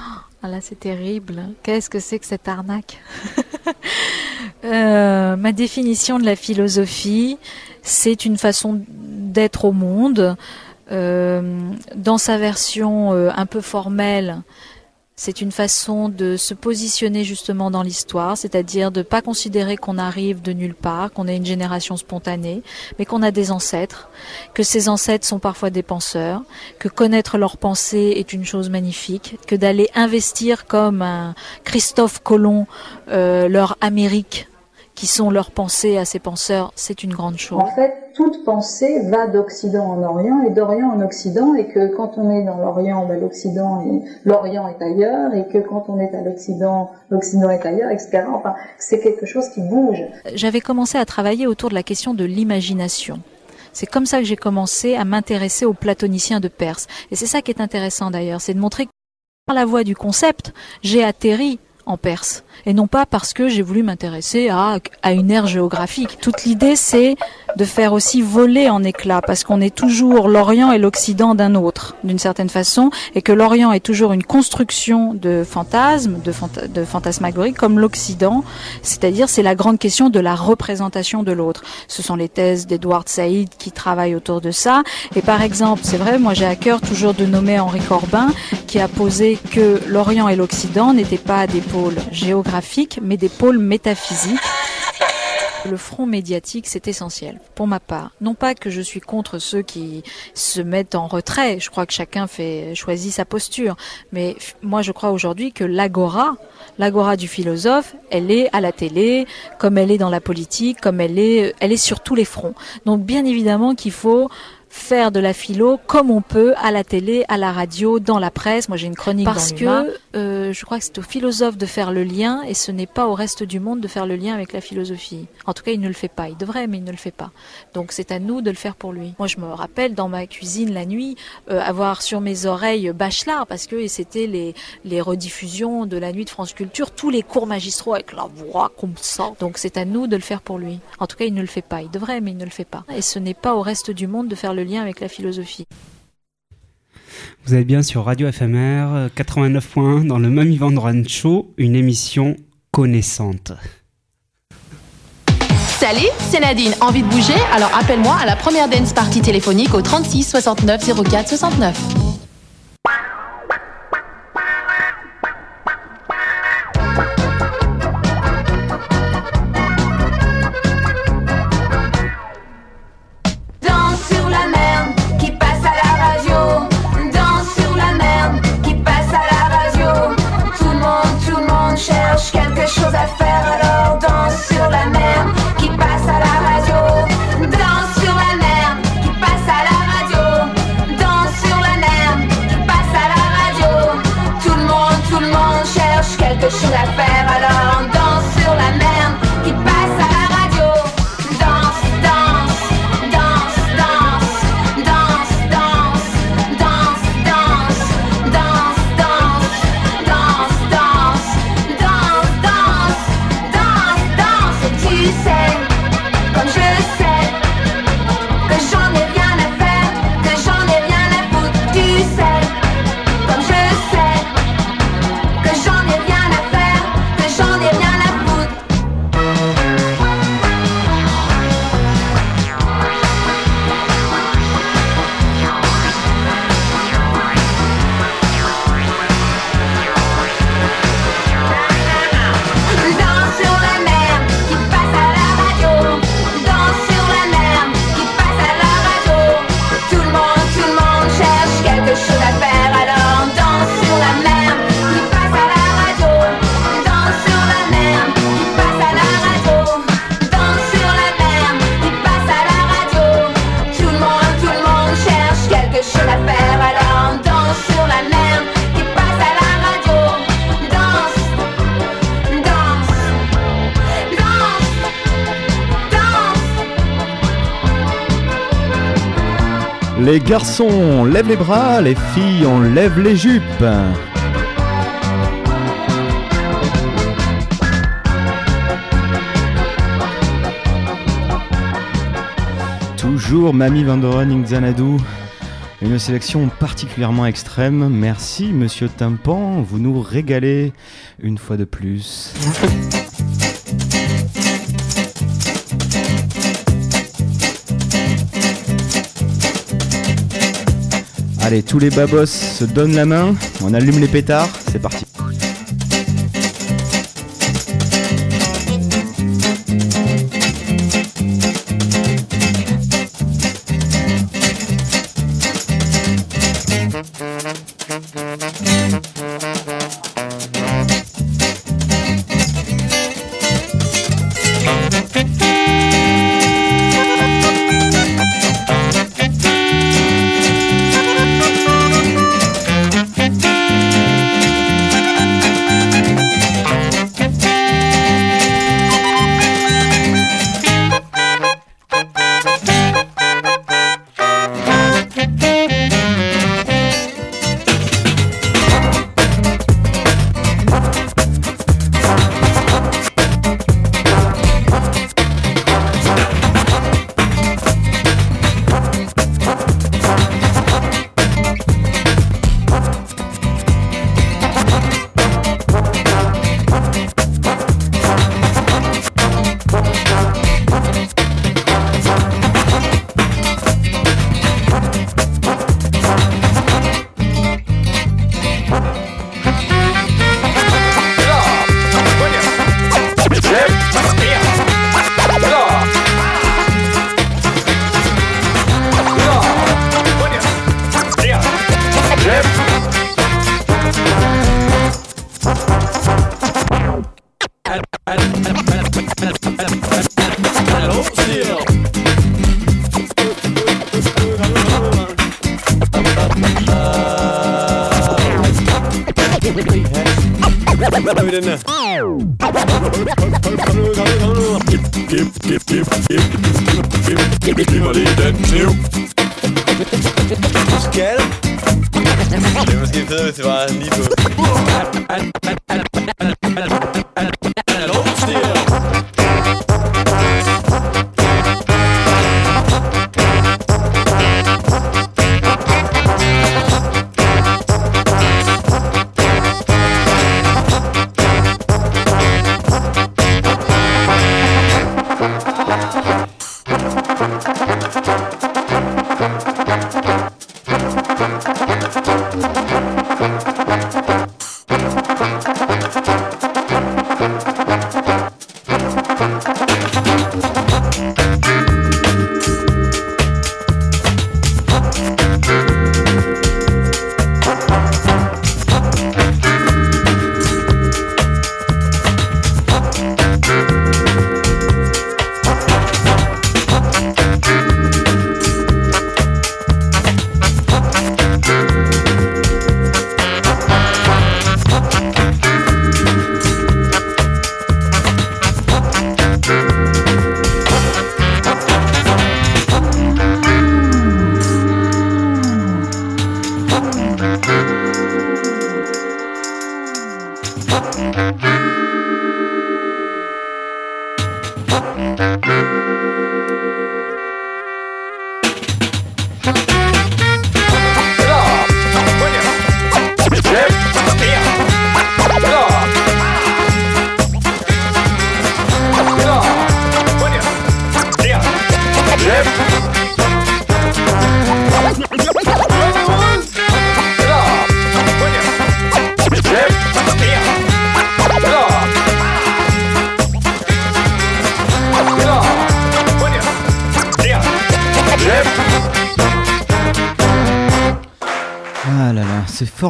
S48: Ah là, c'est terrible. Qu'est-ce que c'est que cette arnaque? Euh, Ma définition de la philosophie, c'est une façon d'être au monde. Euh, dans sa version euh, un peu formelle, c'est une façon de se positionner justement dans l'histoire, c'est-à-dire de pas considérer qu'on arrive de nulle part, qu'on est une génération spontanée, mais qu'on a des ancêtres, que ces ancêtres sont parfois des penseurs, que connaître leurs pensées est une chose magnifique, que d'aller investir comme un Christophe Colomb euh, leur Amérique, qui sont leurs pensées à ces penseurs, c'est une grande chose.
S44: En fait, toute pensée va d'Occident en Orient et d'Orient en Occident, et que quand on est dans l'Orient, ben, l'Occident et l'Orient est ailleurs, et que quand on est à l'Occident, l'Occident est ailleurs, etc. Enfin, c'est quelque chose qui bouge.
S48: J'avais commencé à travailler autour de la question de l'imagination. C'est comme ça que j'ai commencé à m'intéresser aux platoniciens de Perse. Et c'est ça qui est intéressant d'ailleurs, c'est de montrer que par la voie du concept, j'ai atterri en Perse. Et non pas parce que j'ai voulu m'intéresser à, à une ère géographique. Toute l'idée, c'est de faire aussi voler en éclats, parce qu'on est toujours l'Orient et l'Occident d'un autre, d'une certaine façon, et que l'Orient est toujours une construction de fantasmes, de, fantasmagorie, comme l'Occident, c'est-à-dire c'est la grande question de la représentation de l'autre. Ce sont les thèses d'Edward Said qui travaillent autour de ça. Et par exemple, c'est vrai, moi j'ai à cœur toujours de nommer Henri Corbin, qui a posé que l'Orient et l'Occident n'étaient pas des pôles géographiques, mais des pôles métaphysiques. Le front médiatique, c'est essentiel, pour ma part. Non pas que je suis contre ceux qui se mettent en retrait, je crois que chacun fait choisit sa posture, mais moi je crois aujourd'hui que l'agora, l'agora du philosophe, elle est à la télé, comme elle est dans la politique, comme elle est, elle est sur tous les fronts. Donc bien évidemment qu'il faut faire de la philo comme on peut à la télé, à la radio, dans la presse. Moi, j'ai une chronique parce que euh, je crois que c'est aux philosophes de faire le lien et ce n'est pas au reste du monde de faire le lien avec la philosophie. En tout cas, il ne le fait pas. Il devrait, mais il ne le fait pas. Donc, c'est à nous de le faire pour lui. Moi, je me rappelle dans ma cuisine la nuit euh, avoir sur mes oreilles Bachelard parce que c'était les les rediffusions de la nuit de France Culture, tous les cours magistraux avec la voix comme ça. Donc, c'est à nous de le faire pour lui. En tout cas, il ne le fait pas. Il devrait, mais il ne le fait pas. Et ce n'est pas au reste du monde de faire le lien avec la philosophie.
S4: Vous êtes bien sur Radio FMR 89.1 dans le Mami Vendran Show, une émission connaissante.
S49: Salut, c'est Nadine. Envie de bouger? Alors appelle-moi à la première dance party téléphonique au 36 69 04 69.
S8: Lèvent les bras, les filles, on lève les jupes. Toujours Mamie Vandoren Xanadu. Une sélection particulièrement extrême. Merci, monsieur Tympan. Vous nous régalez une fois de plus. Allez, tous les babos se donnent la main, on allume les pétards, c'est parti.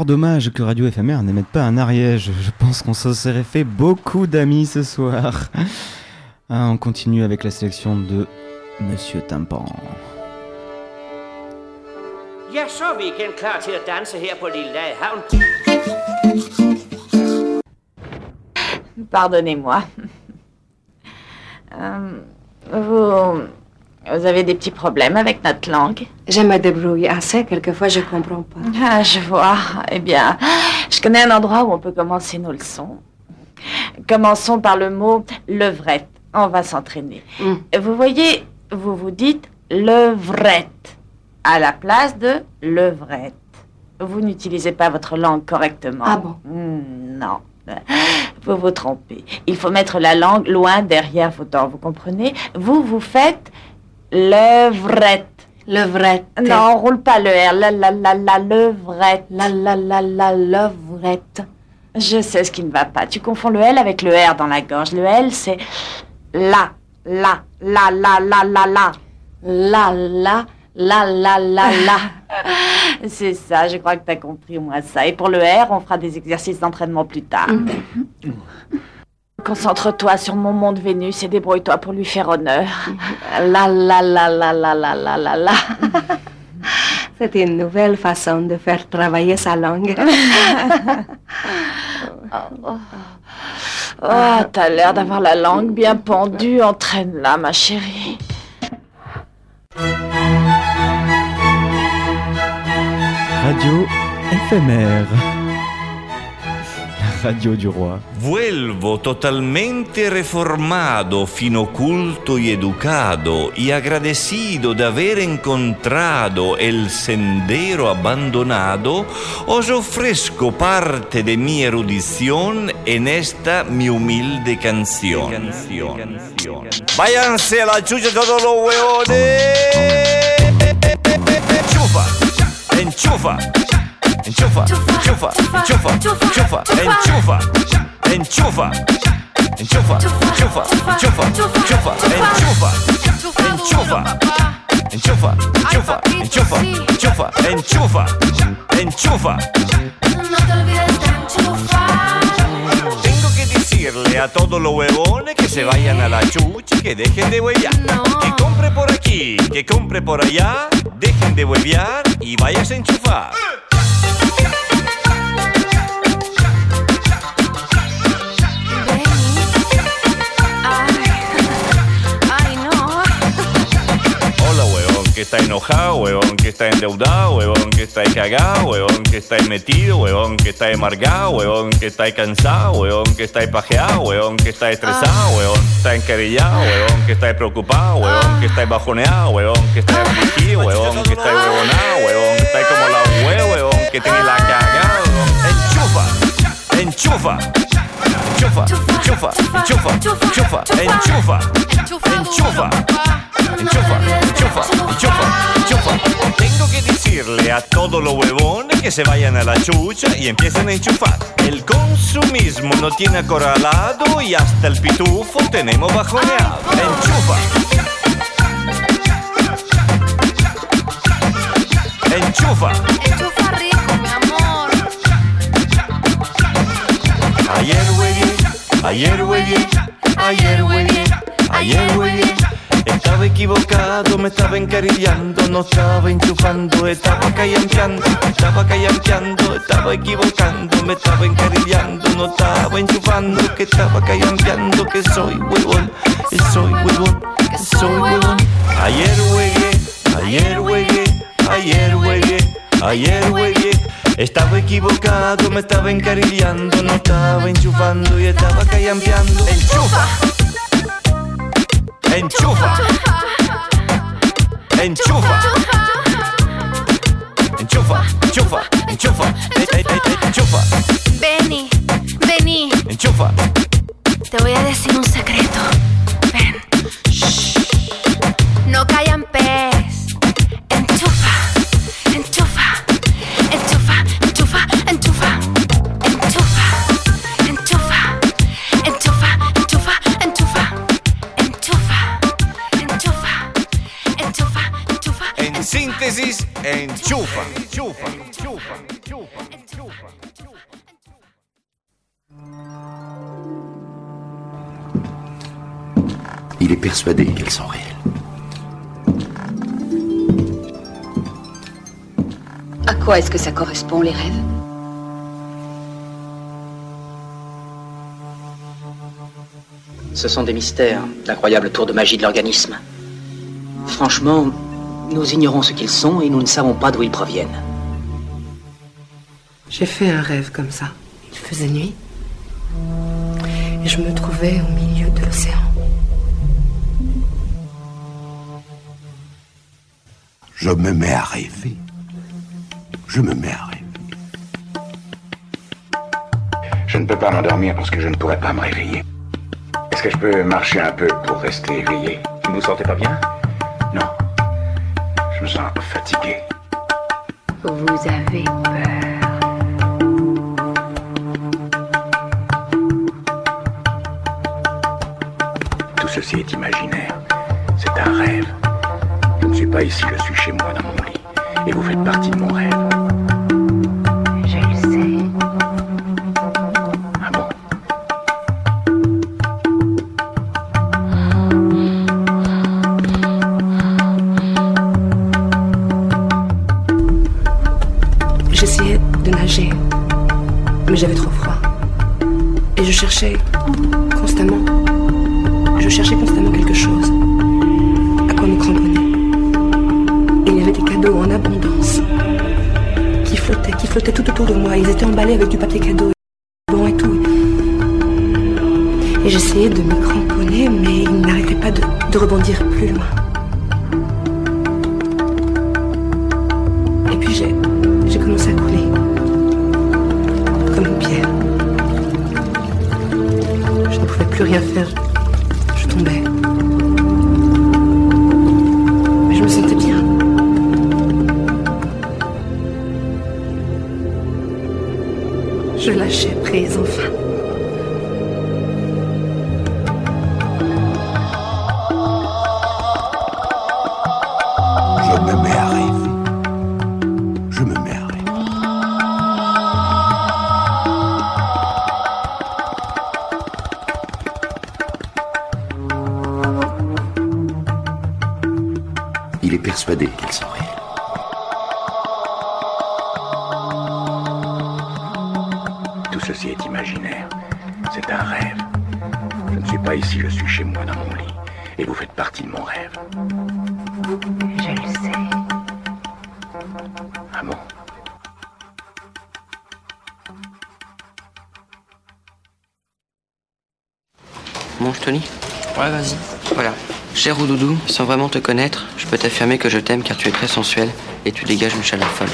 S8: Dommage que Radio FMR n'émette pas un Ariège. Je pense qu'on se serait fait beaucoup d'amis ce soir. Ah, on continue avec la sélection de Monsieur
S50: så er vi igen klar til at danse her på Lille Havn.
S51: Pardonnez-moi. Euh, vous, vous avez des petits problèmes avec notre langue?
S52: Je me débrouille assez, quelquefois je comprends pas.
S51: Ah, je vois. Eh bien, je connais un endroit où on peut commencer nos leçons. Commençons par le mot levrette. On va s'entraîner. Vous voyez, vous vous dites levrette à la place de levrette. Vous n'utilisez pas votre langue correctement.
S52: Ah bon?
S51: Hmm, Non. Vous vous trompez. Il faut mettre la langue loin derrière vos dents, vous comprenez? Vous, vous faites levrette.
S52: Levrette.
S51: Non, on roule pas le R. La la la la levrette.
S52: La la la la levrette.
S51: Je sais ce qui ne va pas. Tu confonds le L avec le R dans la gorge. Le L, c'est la, la, la, la, la, la, la.
S52: La la la la la la.
S51: C'est ça, je crois que tu as compris, moi, ça. Et pour le R, on fera des exercices d'entraînement plus tard. Concentre-toi sur mon monde Vénus et débrouille-toi pour lui faire honneur.
S52: La la la la la la la la la. C'est une nouvelle façon de faire travailler sa langue.
S51: Oh, t'as l'air d'avoir la langue bien pendue. Entraîne-la, ma chérie.
S8: Radio FMR. Radio roi.
S53: Vuelvo totalmente reformado, fino culto y educado, y agradecido de haber encontrado el sendero abandonado, os ofrezco parte de mi erudición en esta mi humilde canción. Váyanse a la chucha todos los huevones. Enchufa, enchufa, enchufa, enchufa, enchufa, enchufa, enchufa, enchufa, enchufa, enchufa, enchufa, enchufa, enchufa, enchufa, enchufa, enchufa, enchufa, enchufa, enchufa, enchufa. Tengo que decirle a todos los huevones que se vayan a la chucha y que dejen de huevear. Que compre por aquí, que compre por allá, dejen de huevear y vayas a enchufar.
S51: Está enojado, huevón, que está endeudado, huevón, que está cagado, huevón, que está metido, huevón, que está amargado, huevón, que está cansado, huevón, que está pajeado, huevón, que está estresado, huevón, está encarillado, huevón, que está preocupado, huevón, que está bajoneado, huevón, que está afligido, huevón, que está huevonado, huevón, que está como la huevo, huevón, que tiene la cagada, huevón. Enchufa, enchufa. Enchufa, enchufa, enchufa, enchufa, enchufa, enchufa, enchufa, enchufa, enchufa, enchufa. Tengo que decirle a todos los huevones que se vayan a la chucha y empiecen a enchufar. El consumismo no tiene acorralado y hasta el pitufo tenemos bajoneado. Enchufa. Enchufa.
S54: Enchufa rico, mi amor.
S51: Ayer huegué, ayer huegué, ayer huegué, ayer huegué. Estaba equivocado, me estaba encarillando, no estaba enchufando, estaba callampeando, estaba callampeando, estaba equivocando, me estaba encarillando, no estaba enchufando, que estaba callampeando, que soy huevón, que soy huevón, que soy huevón. Ayer huegué, ayer huegué, ayer huegué, ayer huegué. Estaba equivocado, me estaba encarillando, no estaba enchufando y estaba callampeando. Enchufa. Enchufa. Enchufa. Enchufa, enchufa, enchufa, eh, eh, eh, enchufa,
S54: Vení, vení.
S51: enchufa.
S54: Te voy a decir un secreto. Ven. No callan pez.
S51: En síntesis, enchufa, enchufa, enchufa, enchufa, enchufa.
S55: Il est persuadé qu'elles sont réelles.
S26: À quoi est-ce que ça correspond, les rêves?
S56: Ce sont des mystères, d'incroyables tours de magie de l'organisme. Franchement, nous ignorons ce qu'ils sont et nous ne savons pas d'où ils proviennent.
S57: J'ai fait un rêve comme ça. Il faisait nuit. Et je me trouvais au milieu de l'océan.
S55: Je me mets à rêver. Je me mets à rêver.
S33: Je ne peux pas m'endormir parce que je ne pourrais pas me réveiller. Est-ce que je peux marcher un peu pour rester éveillé? Vous ne vous sentez pas bien? Non. Je me sens fatigué.
S57: Vous avez peur.
S33: Tout ceci est imaginaire. C'est un rêve. Je ne suis pas ici, je suis chez moi dans mon lit. Et vous faites partie de mon rêve.
S57: Constamment, je cherchais constamment quelque chose à quoi me cramponner. Il y avait des cadeaux en abondance qui flottaient, qui flottaient tout autour de moi. Ils étaient emballés avec du papier cadeau, et tout. Et j'essayais de m'y cramponner, mais ils n'arrêtaient pas de rebondir plus loin. Plus rien faire. Je tombais. Mais je me sentais bien.
S29: Sans vraiment te connaître, je peux t'affirmer que je t'aime car tu es très sensuel et tu dégages une chaleur folle.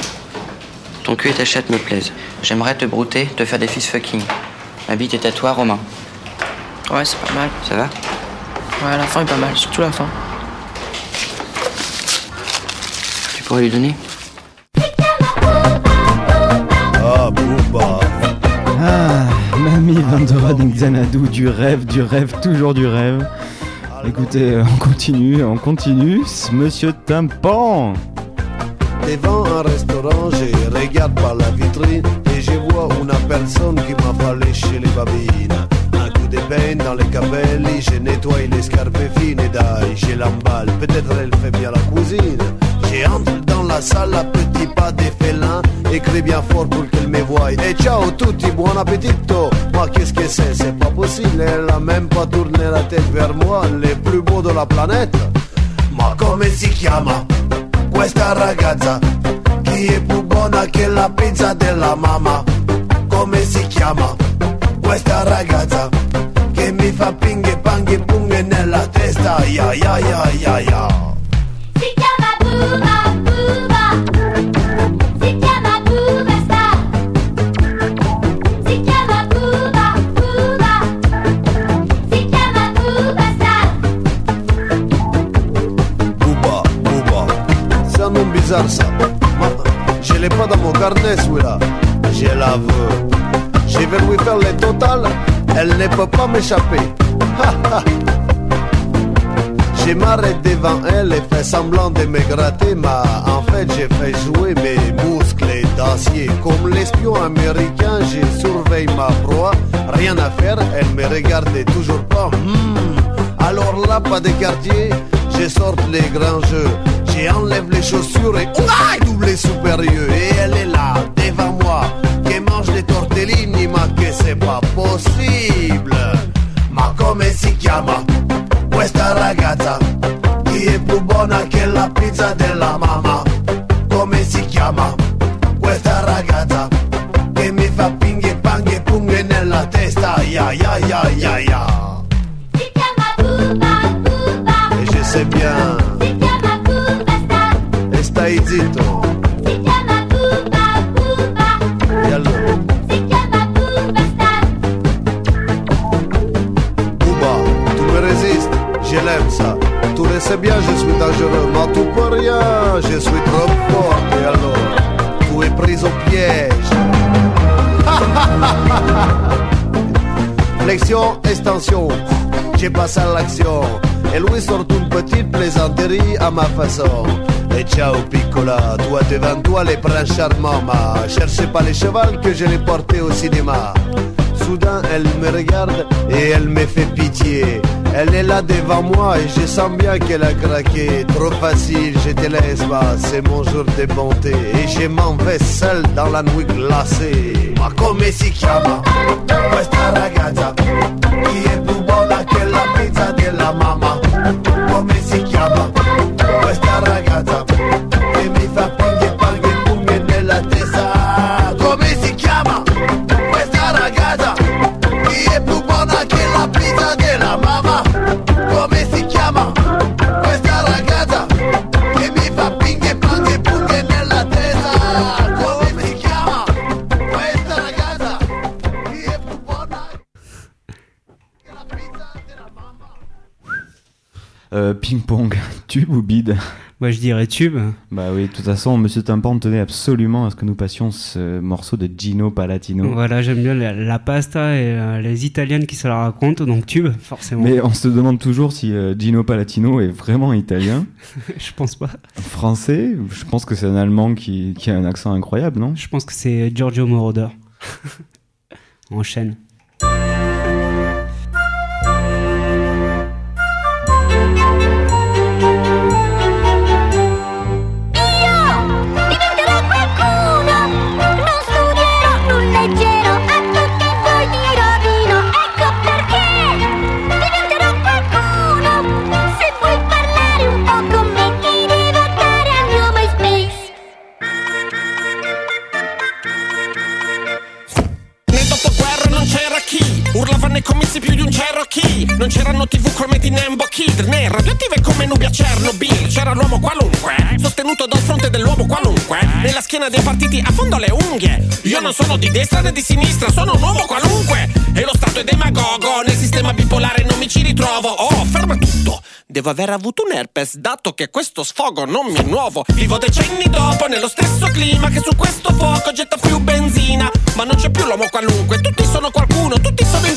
S29: Ton cul et ta chatte me plaisent. J'aimerais te brouter, te faire des fils fucking. Ma bite est à toi, Romain.
S58: Ouais, c'est pas mal.
S29: Ça va?
S58: Ouais, la fin est pas mal, surtout la fin.
S29: Tu pourrais lui donner?
S8: Ah, Booba Ah, Mamie Vandora Xanadu, du rêve, du rêve, toujours du rêve. Écoutez, euh, on continue, on continue. Monsieur Tympan
S59: Devant un restaurant, je regarde par la vitrine et je vois une personne qui m'a parlé chez les babines. Un coup de bain dans les capelli, je nettoie les scarpes fines et d'ail, je l'emballe. Peut-être elle fait bien la cuisine. J'entre dans la salle à petits pas des félins, écrit bien fort pour qu'elle me voie. Et ciao tutti, buon appetito. Moi qu'est-ce que c'est, c'est pas possible. Elle a même pas tourné la tête vers moi, les plus beaux de la planète. Ma come si chiama? questa ragazza Chi è più buona che la pizza della mamma Come si chiama questa ragazza Che mi fa pinghe panghe punghe nella testa Ya ya ya ya ya Je vais lui faire les totales Elle ne peut pas m'échapper Je m'arrête devant elle et fais semblant de me gratter, mais en fait j'ai fait jouer mes muscles d'acier. Comme l'espion américain, je surveille ma proie. Rien à faire, elle me regardait toujours pas. Hmm. Alors là, pas de quartier, je sors les grands jeux. J'enlève les chaussures et ouah, double supérieur. Et elle est là, devant moi, qui mange des tortellini, ma que c'est pas possible. Ma come si chiama? Questa ragazza. Chi è più buona che la pizza della mamma? Come si chiama questa ragazza? Che mi fa pinghe panghe punghe nella testa. Ya ya ya ya ya.
S60: Si chiama Buba, Buba.
S59: E je sais bien
S60: Si chiama Buba Star.
S59: E stai zitto je mais tu peux rien, je suis trop fort. Et alors, tu es prise au piège. Flexion, extension, j'ai passé à l'action. Et lui sort une petite plaisanterie à ma façon. Et ciao piccola, toi devant toi les princes charmants, ma cherchez pas les chevals que je l'ai porté au cinéma. Soudain, elle me regarde et elle me fait pitié. Elle est là devant moi et je sens bien qu'elle a craqué. Trop facile, je te laisse c'est mon jour de bonté. Et je m'en vais seul dans la nuit glacée. Ma come si chiama? Chi è più
S8: Ping-pong, tube ou bide
S61: Moi je dirais tube.
S8: Bah oui, de toute façon, Monsieur Tympan tenait absolument à ce que nous passions ce morceau de Gino Palatino.
S61: Voilà, j'aime bien la, la pasta et euh, les italiennes qui se la racontent, donc tube, forcément.
S8: Mais on se demande toujours si euh, Gino Palatino est vraiment italien.
S61: je pense pas.
S8: Français? Je pense que c'est un Allemand qui, qui a un accent incroyable, non?
S61: Je pense que c'est Giorgio Moroder. Enchaîne.
S62: C'erano tv come di Nembo Kid. Né radioattive come Nubia Chernobyl. C'era l'uomo qualunque Sostenuto dal fronte dell'uomo qualunque. Nella schiena dei partiti a fondo le unghie. Io non sono di destra né di sinistra Sono un uomo qualunque. E lo Stato è demagogo Nel sistema bipolare non mi ci ritrovo. Oh, ferma tutto. Devo aver avuto un herpes Dato che questo sfogo non mi è nuovo. Vivo decenni dopo nello stesso clima Che su questo fuoco getta più benzina. Ma non c'è più l'uomo qualunque Tutti sono qualcuno, tutti sono in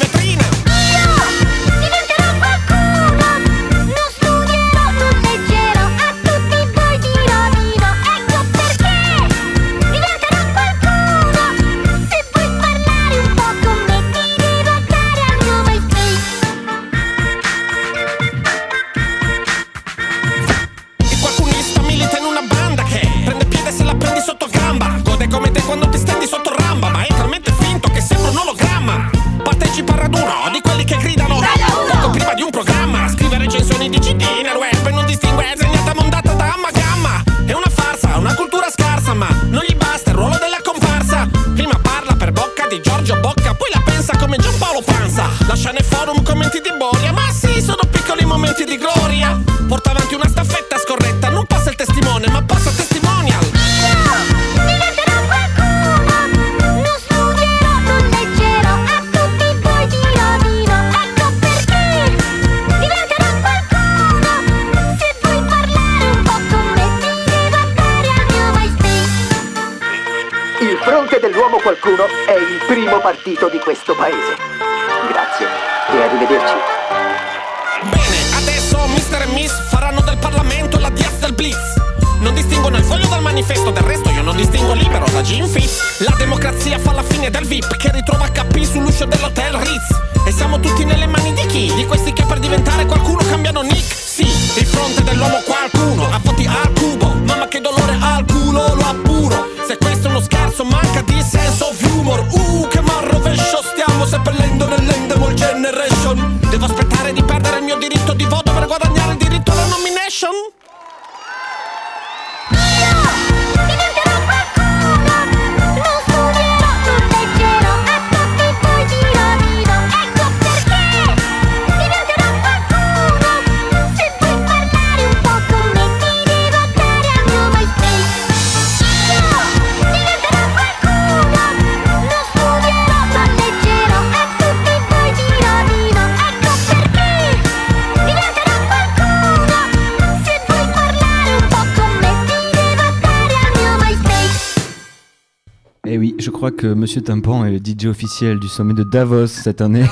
S63: crois que Monsieur Tympan est le DJ officiel du sommet de Davos cette année.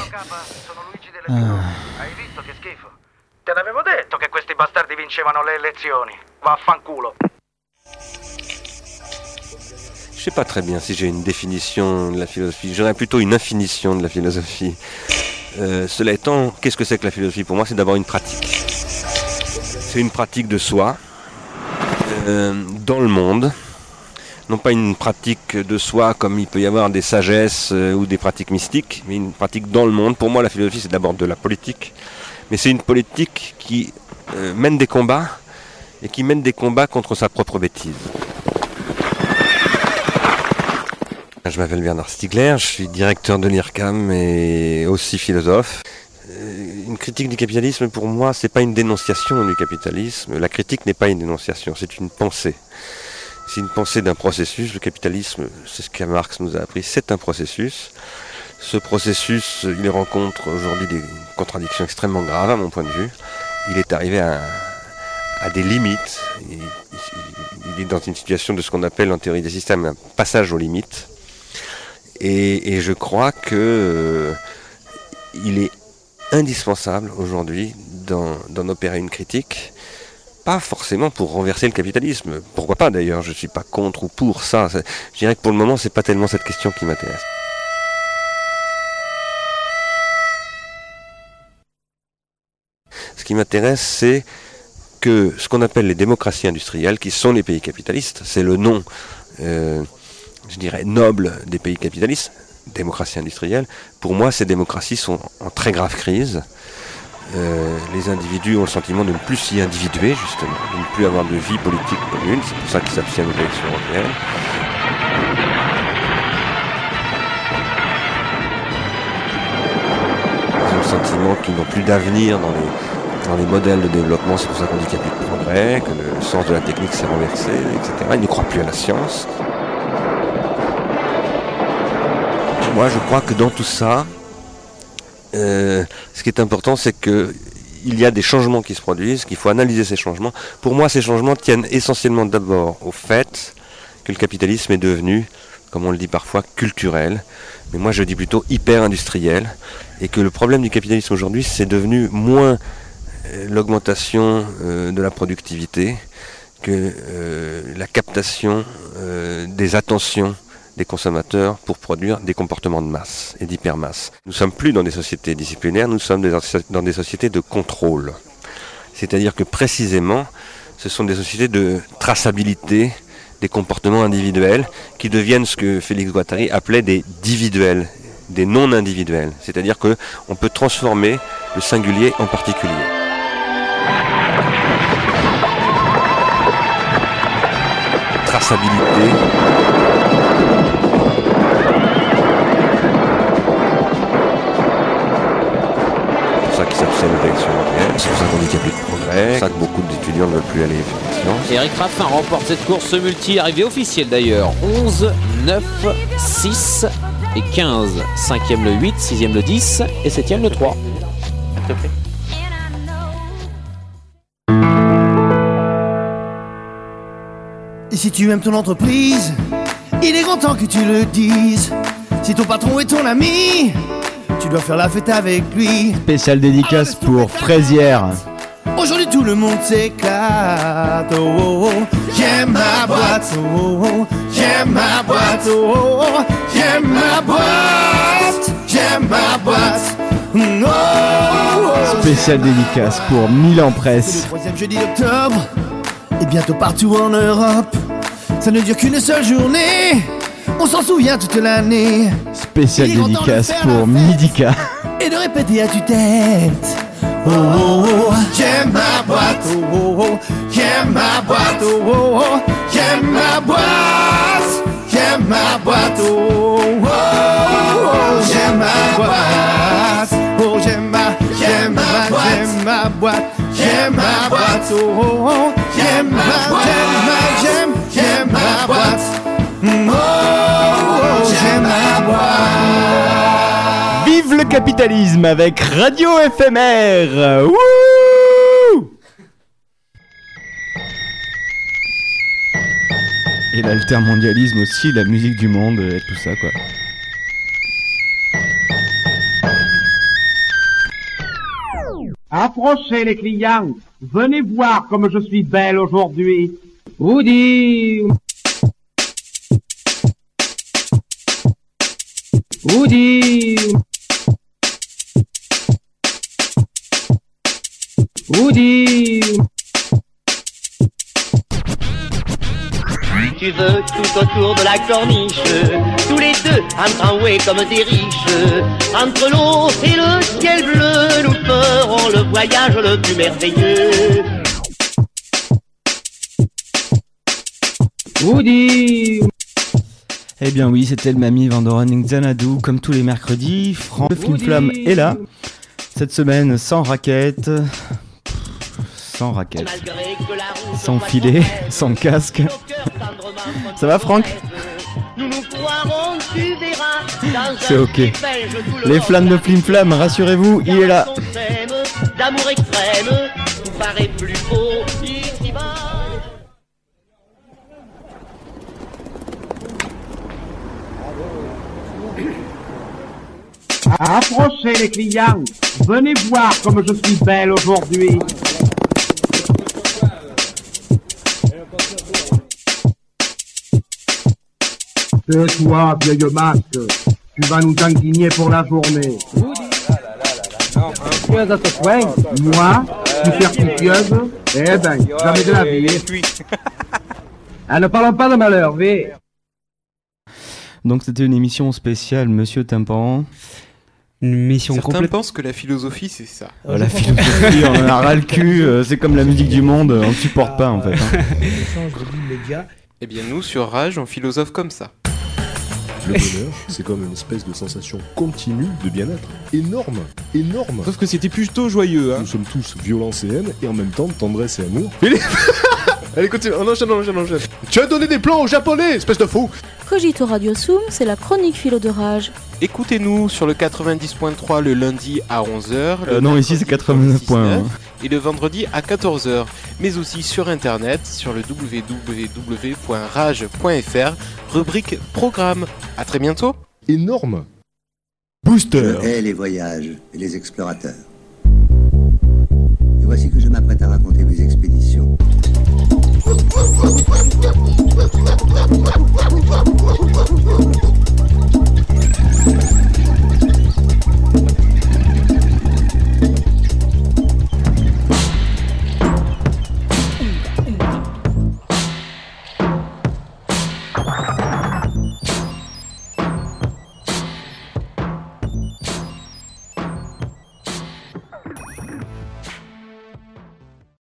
S63: Ah.
S64: Hai visto che schifo? Te l'avevo detto che questi bastardi vincevano le elezioni. Vaffanculo.
S65: Je sais pas très bien si j'ai une définition de la philosophie. J'aurais plutôt une infinition de la philosophie. Euh, cela étant, qu'est-ce que c'est que la philosophie? Pour moi, c'est d'abord une pratique. C'est une pratique de soi, euh, dans le monde. Non pas une pratique de soi comme il peut y avoir des sagesses euh, ou des pratiques mystiques, mais une pratique dans le monde. Pour moi, la philosophie, c'est d'abord de la politique. Mais c'est une politique qui euh, mène des combats et qui mène des combats contre sa propre bêtise. Je m'appelle Bernard Stiegler, je suis directeur de l'IRCAM et aussi philosophe. Euh, Une critique du capitalisme, pour moi, c'est pas une dénonciation du capitalisme. La critique n'est pas une dénonciation, c'est une pensée. C'est une pensée d'un processus. Le capitalisme, c'est ce que Marx nous a appris, c'est un processus. Ce processus, il rencontre aujourd'hui des contradictions extrêmement graves à mon point de vue. Il est arrivé à, des limites. Il, est dans une situation de ce qu'on appelle en théorie des systèmes un passage aux limites. Et, je crois que euh, il est indispensable aujourd'hui d'en opérer une critique. Pas forcément pour renverser le capitalisme. Pourquoi pas d'ailleurs Je suis pas contre ou pour ça. Je dirais que pour le moment, c'est pas tellement cette question qui m'intéresse. Ce qui m'intéresse, c'est que ce qu'on appelle les démocraties industrielles, qui sont les pays capitalistes, c'est le nom, euh, je dirais, noble des pays capitalistes, démocratie industrielle. Pour moi, ces démocraties sont en très grave crise. Euh, les individus ont le sentiment de ne plus s'y individuer, justement, de ne plus avoir de vie politique commune. C'est pour ça qu'ils s'abstiennent aux élections européennes. qu'ils n'ont plus d'avenir dans les, dans les modèles de développement, c'est pour ça qu'on dit qu'il n'y a plus de progrès, que le sens de la technique s'est renversé, etc. Ils ne croient plus à la science. Moi, je crois que dans tout ça, euh, ce qui est important, c'est que il y a des changements qui se produisent, qu'il faut analyser ces changements. Pour moi, ces changements tiennent essentiellement d'abord au fait que le capitalisme est devenu, comme on le dit parfois, culturel, mais moi je dis plutôt hyper industriel, et que le problème du capitalisme aujourd'hui, c'est devenu moins euh, l'augmentation euh, de la productivité que la captation des attentions des consommateurs pour produire des comportements de masse et d'hypermasse. Nous ne sommes plus dans des sociétés disciplinaires, nous sommes dans des sociétés de contrôle. C'est-à-dire que précisément, ce sont des sociétés de traçabilité des comportements individuels qui deviennent ce que Félix Guattari appelait des individuels, des non individuels. C'est-à-dire que on peut transformer le singulier en particulier. Traçabilité, c'est pour ça qu'on dit qu'il n'y a plus de progrès, c'est pour ça que beaucoup d'étudiants ne veulent plus aller sciences.
S66: Eric Raffin remporte cette course multi, arrivée officielle d'ailleurs. 11, 9, 6 et 15. 5e le 8, 6e le 10 et 7e le 3.
S33: Et si tu aimes ton entreprise, il est grand temps que tu le dises. Si ton patron est ton ami, tu dois faire la fête avec lui.
S8: Spécial dédicace pour Fraisière.
S33: Aujourd'hui tout le monde s'éclate. Oh, oh, oh. J'aime ma boîte. Oh, oh. J'aime ma boîte. Oh. J'aime ma boîte. J'aime ma boîte. Mm, oh, oh, oh.
S8: Spécial dédicace pour Milan Presse.
S33: le troisième jeudi d'octobre et bientôt partout en Europe. Ça ne dure qu'une seule journée. On s'en souvient toute l'année.
S8: Spécial dédicace pour. Midika.
S33: et de répéter à tue-tête. Oh oh oh, j'aime ma boîte. Oh oh oh, j'aime ma boîte. Oh oh oh, j'aime ma boîte. J'aime ma boîte. Oh oh oh, j'aime ma boîte. Oh j'aime ma, j'aime ma, j'aime ma boîte. J'aime ma boîte. Oh oh oh, j'aime ma, j'aime ma, j'aime, j'aime ma boîte.
S8: Vive le capitalisme avec Radio éphémère Et l'altermondialisme aussi, la musique du monde et tout ça quoi.
S57: Approchez les clients. Venez voir comme je suis belle aujourd'hui. Woody. Woody. Woody.
S67: Tu veux tout autour de la corniche, tous les deux en tramway comme des riches. Entre l'eau et le ciel bleu, nous ferons le voyage le plus merveilleux.
S57: Woody.
S8: Eh bien oui, c'était le Mamie Vandoren Xanadu, comme tous les mercredis. Franck le Flim Flam est là. Cette semaine, sans raquette. Sans raquette. Sans filet, sans casque. Ça va Franck
S67: Nous nous croirons, tu verras, dans
S8: C'est ok.
S67: le
S8: Les flammes de Flim Flam, rassurez-vous, il est là.
S67: On s'aime, d'amour extrême, tout paraît plus beau
S57: Approchez les clients. Venez voir comme je suis belle aujourd'hui. Tais-toi, vieille masque. Tu vas nous indigner pour la journée. Infructueuse à ce point Moi, superstitieuse Eh ben, jamais de la vie. Ah, ne parlons pas de malheur, V.
S8: Donc c'était une émission spéciale Monsieur Tympan.
S4: Une mission
S25: Certains
S4: complète.
S25: pensent que la philosophie, c'est ça.
S8: Euh, la philosophie, on en a ras le cul, euh, c'est comme la musique du monde, on ne supporte pas en fait. hein.
S25: Eh bien, nous, sur Rage, on philosophe comme ça.
S68: Le bonheur, c'est comme une espèce de sensation continue de bien-être. Énorme, énorme.
S25: Sauf que c'était plutôt joyeux. Hein.
S68: Nous sommes tous violence et haine, et en même temps tendresse et amour. Allez, continue, on enchaîne, on enchaîne, on enchaîne. Tu as donné des plans aux japonais, espèce de fou
S69: Cogito Radio Sum, c'est la chronique philo de rage.
S25: Écoutez-nous sur le 90.3 le lundi à 11h.
S8: Euh, non, ici c'est 89.1.
S25: Et le vendredi à 14h. Mais aussi sur internet sur le www.rage.fr, rubrique programme. À très bientôt.
S68: Énorme.
S57: Je hais les voyages et les explorateurs. Et voici que je m'apprête à raconter mes expéditions. Woo!